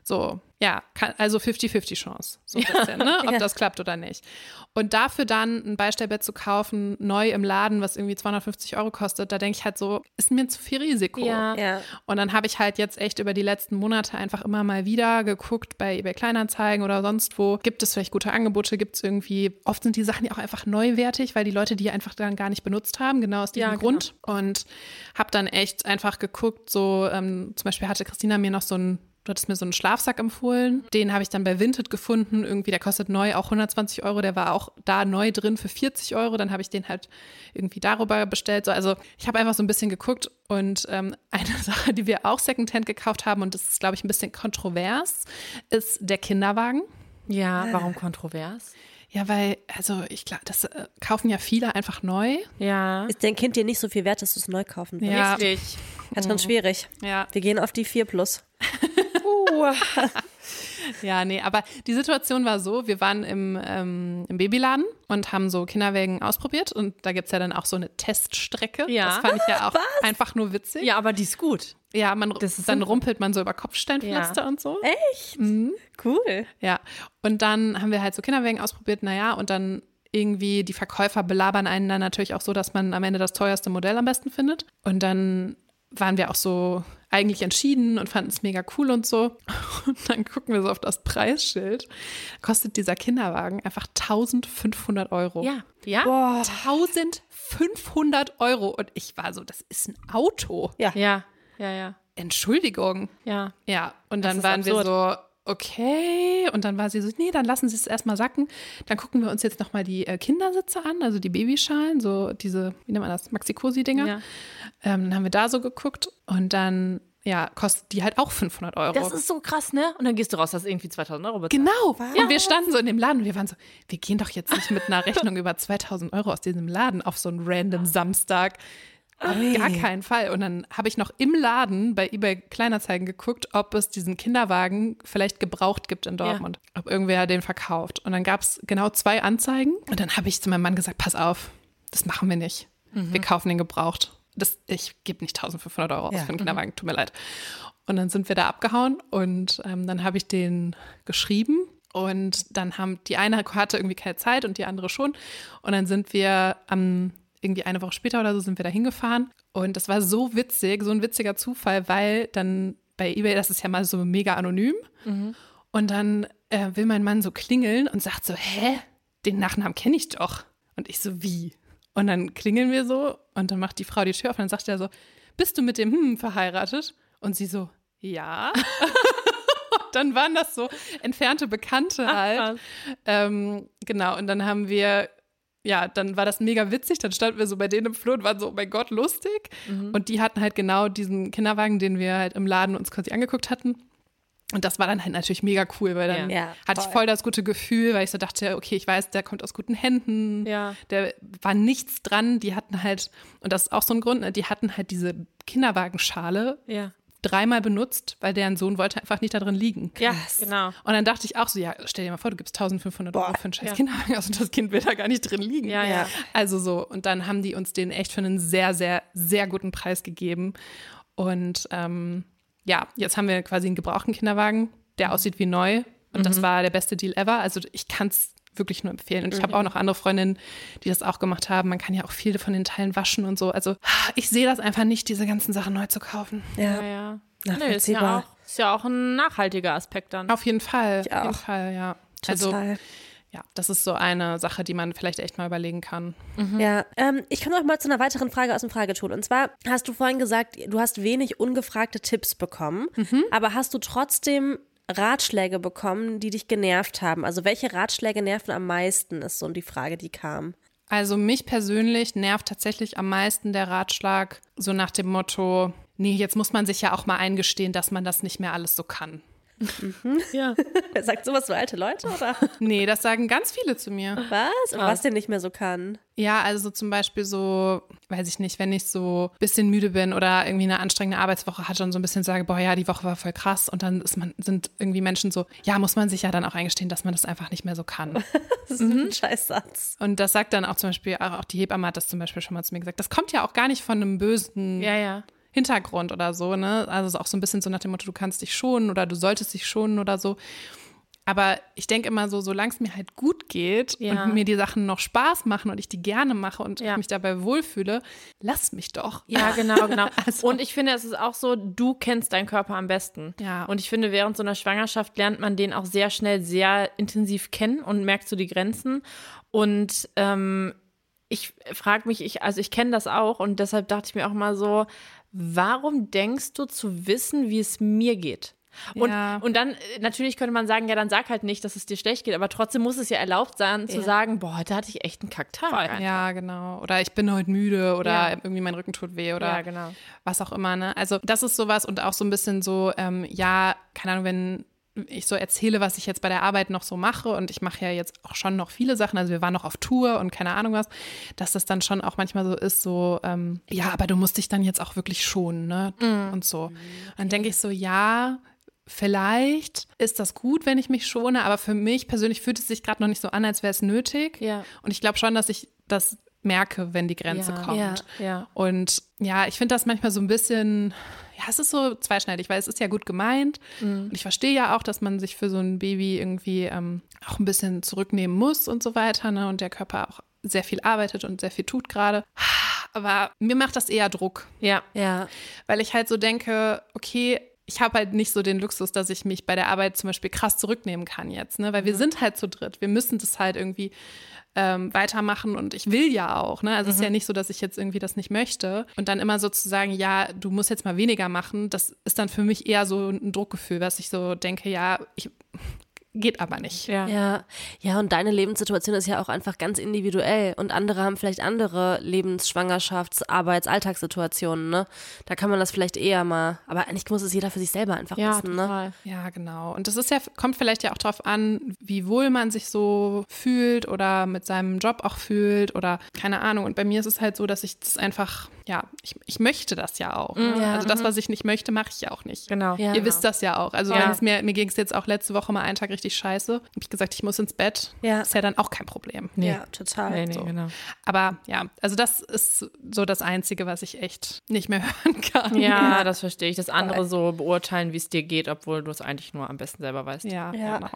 So, ja, kann, also 50-50 Chance. So ein bisschen, ne? Ob das klappt oder nicht. Und dafür dann ein Beistellbett zu kaufen, neu im Laden, was irgendwie 250 Euro kostet, da denke ich halt so, ist mir zu viel Risiko. Ja. Ja. Und dann habe ich halt jetzt echt über die letzten Monate einfach immer mal wieder geguckt bei eBay Kleinanzeigen oder sonst wo. Gibt es vielleicht gute Angebote? Gibt es irgendwie, oft sind die Sachen ja auch einfach neuwertig, weil die Leute die einfach dann gar nicht benutzt haben, genau aus diesem Ja, genau. Grund. Und habe dann echt einfach geguckt, so ähm, zum Beispiel hatte Christina mir noch so ein Du hattest mir so einen Schlafsack empfohlen. Den habe ich dann bei Vinted gefunden. Irgendwie, der kostet neu auch 120 Euro. Der war auch da neu drin für 40 Euro. Dann habe ich den halt irgendwie darüber bestellt. So, also ich habe einfach so ein bisschen geguckt. Und ähm, eine Sache, die wir auch Secondhand gekauft haben, und das ist, glaube ich, ein bisschen kontrovers, ist der Kinderwagen. Ja, warum kontrovers? Ja, weil, also ich glaube, das äh, kaufen ja viele einfach neu. Ja. Ist dein Kind dir nicht so viel wert, dass du es neu kaufen willst? Ja. Richtig. Katrin, schwierig. Ja, Wir gehen auf die 4 plus. Ja, nee, aber die Situation war so, wir waren im, ähm, im Babyladen und haben so Kinderwägen ausprobiert und da gibt es ja dann auch so eine Teststrecke. Ja. Das fand ich ja auch einfach nur witzig. Ja, aber die ist gut. Ja, man, Das ist dann rumpelt man so über Kopfsteinpflaster und so. Echt? Cool. Ja, und dann haben wir halt so Kinderwägen ausprobiert, naja, und dann irgendwie die Verkäufer belabern einen dann natürlich auch so, dass man am Ende das teuerste Modell am besten findet. Und dann waren wir auch so eigentlich entschieden und fanden es mega cool und so. Und dann gucken wir so auf das Preisschild. Kostet dieser Kinderwagen einfach 1500 Euro. Ja. Ja? 1500 Euro. Und ich war so, das ist ein Auto. Ja. Ja. Ja, ja. Entschuldigung. Ja. Ja, und dann waren wir absurd. so, okay. Und dann war sie so, nee, dann lassen Sie es erstmal sacken. Dann gucken wir uns jetzt nochmal die äh, Kindersitze an, also die Babyschalen, so diese, wie nennt man das, Maxi-Cosi-Dinger. Ja. Ähm, dann haben wir da so geguckt und dann, ja, kostet die halt auch 500 Euro. Das ist so krass, ne? Und dann gehst du raus, hast irgendwie 2000 Euro bezahlt. Genau. Und wir standen so in dem Laden und wir waren so, wir gehen doch jetzt nicht mit einer Rechnung über 2000 Euro aus diesem Laden auf so einen random Samstag. Auf gar keinen Fall. Und dann habe ich noch im Laden bei eBay Kleinanzeigen geguckt, ob es diesen Kinderwagen vielleicht gebraucht gibt in Dortmund. Ob irgendwer den verkauft. Und dann gab es genau zwei Anzeigen. Und dann habe ich zu meinem Mann gesagt, pass auf, das machen wir nicht. Wir kaufen den gebraucht. Das, ich gebe nicht 1500 Euro aus Ja. für einen Kinderwagen, tut mir leid. Und dann sind wir da abgehauen und ähm, dann habe ich den geschrieben Und dann haben die eine hatte irgendwie keine Zeit und die andere schon. Und dann sind wir am irgendwie eine Woche später oder so sind wir da hingefahren. Und das war so witzig, so ein witziger Zufall, weil dann bei eBay, das ist ja mal so mega anonym. Und dann äh, will mein Mann so klingeln und sagt so, hä, den Nachnamen kenne ich doch. Und ich so, wie? Und dann klingeln wir so und dann macht die Frau die Tür auf und dann sagt er so, bist du mit dem Hm verheiratet? Und sie so, ja. dann waren das so entfernte Bekannte halt. ähm, genau, und dann haben wir, ja, dann war das mega witzig. Dann standen wir so bei denen im Flur und waren so, oh mein Gott, lustig. Und die hatten halt genau diesen Kinderwagen, den wir halt im Laden uns quasi angeguckt hatten. Und das war dann halt natürlich mega cool, weil dann Ja. Ja, hatte ich voll. voll das gute Gefühl, weil ich so dachte, okay, ich weiß, der kommt aus guten Händen. Ja. Der war nichts dran. Die hatten halt, und das ist auch so ein Grund, ne, die hatten halt diese Kinderwagenschale Ja. Dreimal benutzt, weil deren Sohn wollte einfach nicht da drin liegen. Ja, genau. Und dann dachte ich auch so, ja, stell dir mal vor, du gibst 1500 Euro für einen scheiß Ja. Kinderwagen aus und das Kind will da gar nicht drin liegen. Ja, ja. Also so, und dann haben die uns den echt für einen sehr, sehr, sehr guten Preis gegeben. Und ähm, ja, jetzt haben wir quasi einen gebrauchten Kinderwagen, der aussieht wie neu. Und das war der beste Deal ever. Also ich kann es wirklich nur empfehlen. Und ich habe auch noch andere Freundinnen, die das auch gemacht haben. Man kann ja auch viele von den Teilen waschen und so. Also ich sehe das einfach nicht, diese ganzen Sachen neu zu kaufen. Ja, Ja. ja. Nee, ist ja, auch, ist ja auch ein nachhaltiger Aspekt dann. Auf jeden Fall. Ich Auf jeden. Fall, ja. Also Total. ja, das ist so eine Sache, die man vielleicht echt mal überlegen kann. Ja, ähm, ich komme noch mal zu einer weiteren Frage aus dem Fragetool. Und zwar hast du vorhin gesagt, du hast wenig ungefragte Tipps bekommen, aber hast du trotzdem Ratschläge bekommen, die dich genervt haben? Also welche Ratschläge nerven am meisten, ist so die Frage, die kam. Also mich persönlich nervt tatsächlich am meisten der Ratschlag, so nach dem Motto, nee, jetzt muss man sich ja auch mal eingestehen, dass man das nicht mehr alles so kann. Ja. Sagt sowas so alte Leute oder Nee, das sagen ganz viele zu mir. was? Und was der nicht mehr so kann? Ja, also so zum Beispiel so, weiß ich nicht, wenn ich so ein bisschen müde bin oder irgendwie eine anstrengende Arbeitswoche hatte und so ein bisschen sage, boah, ja, die Woche war voll krass und dann ist man, sind irgendwie Menschen so, ja, muss man sich ja dann auch eingestehen, dass man das einfach nicht mehr so kann. Das ist ein Scheißsatz. Und das sagt dann auch zum Beispiel, auch auch die Hebamme hat das zum Beispiel schon mal zu mir gesagt. Das kommt ja auch gar nicht von einem bösen Ja, ja. Hintergrund oder so, ne? Also auch so ein bisschen so nach dem Motto, du kannst dich schonen oder du solltest dich schonen oder so. Aber ich denke immer so, solange es mir halt gut geht Ja. und mir die Sachen noch Spaß machen und ich die gerne mache und Ja. ich mich dabei wohlfühle, lass mich doch. Ja, genau, genau. Also- Und ich finde, es ist auch so, du kennst deinen Körper am besten. Ja. Und ich finde, während so einer Schwangerschaft lernt man den auch sehr schnell sehr intensiv kennen und merkt so die Grenzen. Und ähm, ich frage mich, ich, also ich kenne das auch und deshalb dachte ich mir auch mal so, warum denkst du zu wissen, wie es mir geht? Und, Ja. und dann, äh, natürlich könnte man sagen, ja, dann sag halt nicht, dass es dir schlecht geht, aber trotzdem muss es ja erlaubt sein, zu sagen, boah, heute hatte ich echt einen Kacktag. Ja, genau. Oder ich bin heute müde oder Ja. irgendwie mein Rücken tut weh oder Ja, genau. was auch immer. Ne? Also das ist sowas und auch so ein bisschen so, ähm, ja, keine Ahnung, wenn ich so erzähle, was ich jetzt bei der Arbeit noch so mache und ich mache ja jetzt auch schon noch viele Sachen, also wir waren noch auf Tour und keine Ahnung was, dass das dann schon auch manchmal so ist, so, ähm, ja, aber du musst dich dann jetzt auch wirklich schonen, ne? Und so. Und dann denke ich so, ja, vielleicht ist das gut, wenn ich mich schone, aber für mich persönlich fühlt es sich gerade noch nicht so an, als wäre es nötig. Ja. Und ich glaube schon, dass ich das merke, wenn die Grenze Ja. kommt. Ja. Ja. Und ja, ich finde das manchmal so ein bisschen, ja, es ist so zweischneidig, weil es ist ja gut gemeint. Und ich verstehe ja auch, dass man sich für so ein Baby irgendwie ähm, auch ein bisschen zurücknehmen muss und so weiter. Ne? Und der Körper auch sehr viel arbeitet und sehr viel tut gerade. Aber mir macht das eher Druck, Ja. Ja. weil ich halt so denke, okay, ich habe halt nicht so den Luxus, dass ich mich bei der Arbeit zum Beispiel krass zurücknehmen kann jetzt, ne? Weil wir sind halt zu dritt. Wir müssen das halt irgendwie ähm, weitermachen und ich will ja auch, ne? Also es ist ja nicht so, dass ich jetzt irgendwie das nicht möchte. Und dann immer so zu sagen, ja, du musst jetzt mal weniger machen, das ist dann für mich eher so ein Druckgefühl, was ich so denke, ja, ich geht aber nicht. Ja. Ja, ja, und deine Lebenssituation ist ja auch einfach ganz individuell und andere haben vielleicht andere Lebens-, Schwangerschafts-, Arbeits-, Alltagssituationen, ne? Da kann man das vielleicht eher mal, aber eigentlich muss es jeder für sich selber einfach Ja, wissen, ne? total. Ja, genau. Und das ist ja, kommt vielleicht ja auch darauf an, wie wohl man sich so fühlt oder mit seinem Job auch fühlt oder keine Ahnung. Und bei mir ist es halt so, dass ich das einfach, ja, ich, ich möchte das ja auch. Ne? Ja. Also das, was ich nicht möchte, mache ich ja auch nicht. Genau. Ja. Ihr wisst das ja auch. Also Ja. wenn es mir, mir ging es jetzt auch letzte Woche mal einen Tag richtig scheiße. Habe ich gesagt, ich muss ins Bett. Ja. Ist ja dann auch kein Problem. Ja, total. Nee, nee, So. genau. Aber ja, also das ist so das Einzige, was ich echt nicht mehr hören kann. Ja, das verstehe ich. Das andere so beurteilen, wie es dir geht, obwohl du es eigentlich nur am besten selber weißt. Ja, Ja. genau.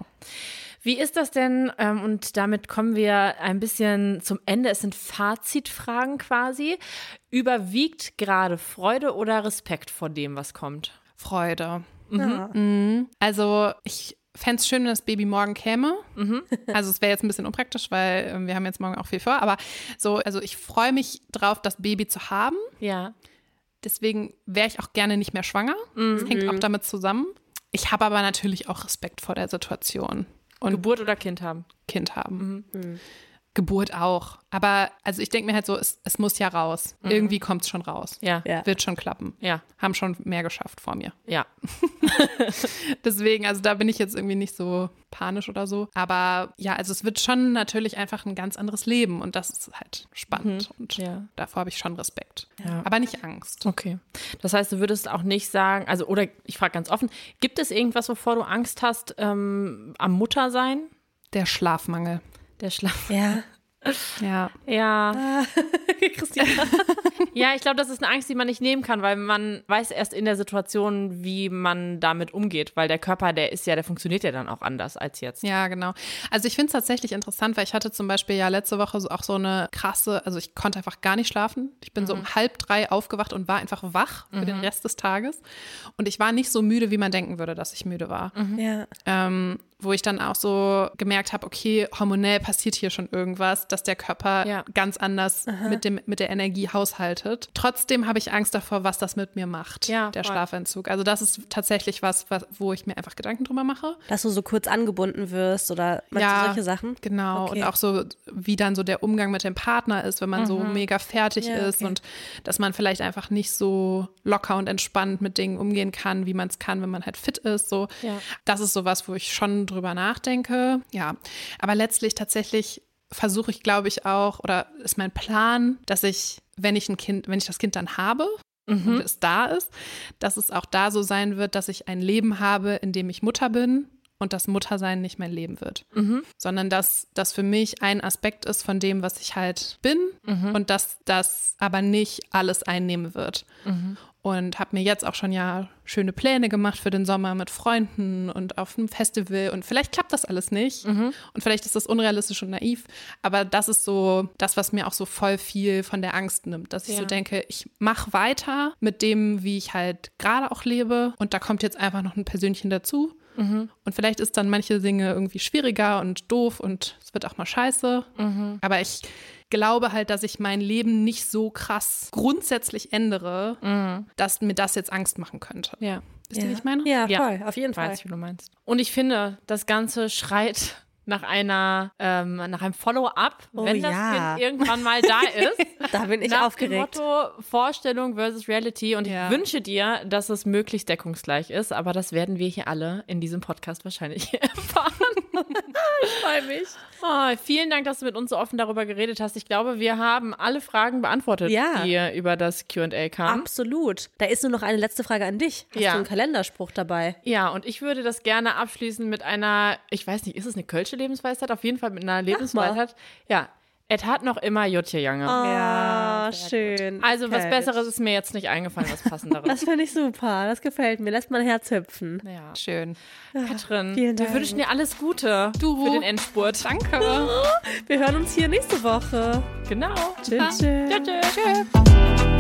Wie ist das denn? Ähm, und damit kommen wir ein bisschen zum Ende. Es sind Fazitfragen quasi. Überwiegt gerade Freude oder Respekt vor dem, was kommt? Freude. Ja. Mhm. Also ich fände es schön, wenn das Baby morgen käme. Also es wäre jetzt ein bisschen unpraktisch, weil äh, wir haben jetzt morgen auch viel vor. Aber so, also ich freue mich drauf, das Baby zu haben. Ja. Deswegen wäre ich auch gerne nicht mehr schwanger. Das hängt auch damit zusammen. Ich habe aber natürlich auch Respekt vor der Situation und Geburt oder Kind haben? Kind haben. Geburt auch. Aber also ich denke mir halt so, es, es muss ja raus. Irgendwie kommt es schon raus. Ja. Ja. Wird schon klappen. Ja. Haben schon mehr geschafft vor mir. Ja. Deswegen, also da bin ich jetzt irgendwie nicht so panisch oder so. Aber ja, also es wird schon natürlich einfach ein ganz anderes Leben und das ist halt spannend. Und Ja. davor habe ich schon Respekt. Ja. Aber nicht Angst. Okay. Das heißt, du würdest auch nicht sagen, also, oder ich frage ganz offen, gibt es irgendwas, wovor du Angst hast ähm, am Muttersein? Der Schlafmangel. Der Schlaf. Ja. Ja. Ja. Christina. Ja, ich glaube, das ist eine Angst, die man nicht nehmen kann, weil man weiß erst in der Situation, wie man damit umgeht, weil der Körper, der ist ja, der funktioniert ja dann auch anders als jetzt. Ja, genau. Also ich finde es tatsächlich interessant, weil ich hatte zum Beispiel ja letzte Woche so auch so eine krasse, also ich konnte einfach gar nicht schlafen. Ich bin so um halb drei aufgewacht und war einfach wach für den Rest des Tages. Und ich war nicht so müde, wie man denken würde, dass ich müde war. Ja. Ähm, wo ich dann auch so gemerkt habe, okay, hormonell passiert hier schon irgendwas, dass der Körper Ja. ganz anders mit, dem, mit der Energie haushaltet. Trotzdem habe ich Angst davor, was das mit mir macht, Ja, der voll. Schlafentzug. Also das ist tatsächlich was, was, wo ich mir einfach Gedanken drüber mache. Dass du so kurz angebunden wirst oder du solche Sachen? Genau. Okay. Und auch so, wie dann so der Umgang mit dem Partner ist, wenn man so mega fertig Ja, ist okay. und dass man vielleicht einfach nicht so locker und entspannt mit Dingen umgehen kann, wie man es kann, wenn man halt fit ist. So. Ja. Das ist sowas, wo ich schon drüber nachdenke. Ja. Aber letztlich tatsächlich versuche ich, glaube ich, auch, oder ist mein Plan, dass ich, wenn ich ein Kind, wenn ich das Kind dann habe, und es da ist, dass es auch da so sein wird, dass ich ein Leben habe, in dem ich Mutter bin und das Muttersein nicht mein Leben wird. Sondern dass das für mich ein Aspekt ist von dem, was ich halt bin und dass das aber nicht alles einnehmen wird. Und habe mir jetzt auch schon ja schöne Pläne gemacht für den Sommer mit Freunden und auf einem Festival. Und vielleicht klappt das alles nicht. Und vielleicht ist das unrealistisch und naiv. Aber das ist so das, was mir auch so voll viel von der Angst nimmt. Dass ich Ja. so denke, ich mache weiter mit dem, wie ich halt gerade auch lebe. Und da kommt jetzt einfach noch ein Persönchen dazu. Und vielleicht ist dann manche Dinge irgendwie schwieriger und doof und es wird auch mal scheiße. Aber ich glaube halt, dass ich mein Leben nicht so krass grundsätzlich ändere, dass mir das jetzt Angst machen könnte. Ja. Wisst ihr, wie ich meine? Ja, Ja. voll, auf jeden Fall. Weiß ich, wie du meinst. Und ich finde, das Ganze schreit nach einer, ähm, nach einem Follow-up, Oh wenn das ja. Kind irgendwann mal da ist. Da bin ich nach aufgeregt. dem Motto Vorstellung versus Reality. Und Ja. ich wünsche dir, dass es möglichst deckungsgleich ist, aber das werden wir hier alle in diesem Podcast wahrscheinlich erfahren. ich freue mich. Oh, vielen Dank, dass du mit uns so offen darüber geredet hast. Ich glaube, wir haben alle Fragen beantwortet, Ja. die über das QA kamen. Absolut. Da ist nur noch eine letzte Frage an dich. Hast Ja. du einen Kalenderspruch dabei? Ja, und ich würde das gerne abschließen mit einer, ich weiß nicht, ist es eine Kölsche Lebensweisheit? Auf jeden Fall mit einer Lebensweisheit. Ja, et hat noch immer Jutje Jange. Ah, schön. Also was. Besseres ist mir jetzt nicht eingefallen, was passenderes. Das finde ich super. Das gefällt mir. Lässt mein Herz hüpfen. ja. Schön. Katrin, Vielen wir Dank. wünschen dir alles Gute Du. für den Endspurt. Danke. Wir hören uns hier nächste Woche. Genau. Tschüss. Tschüss.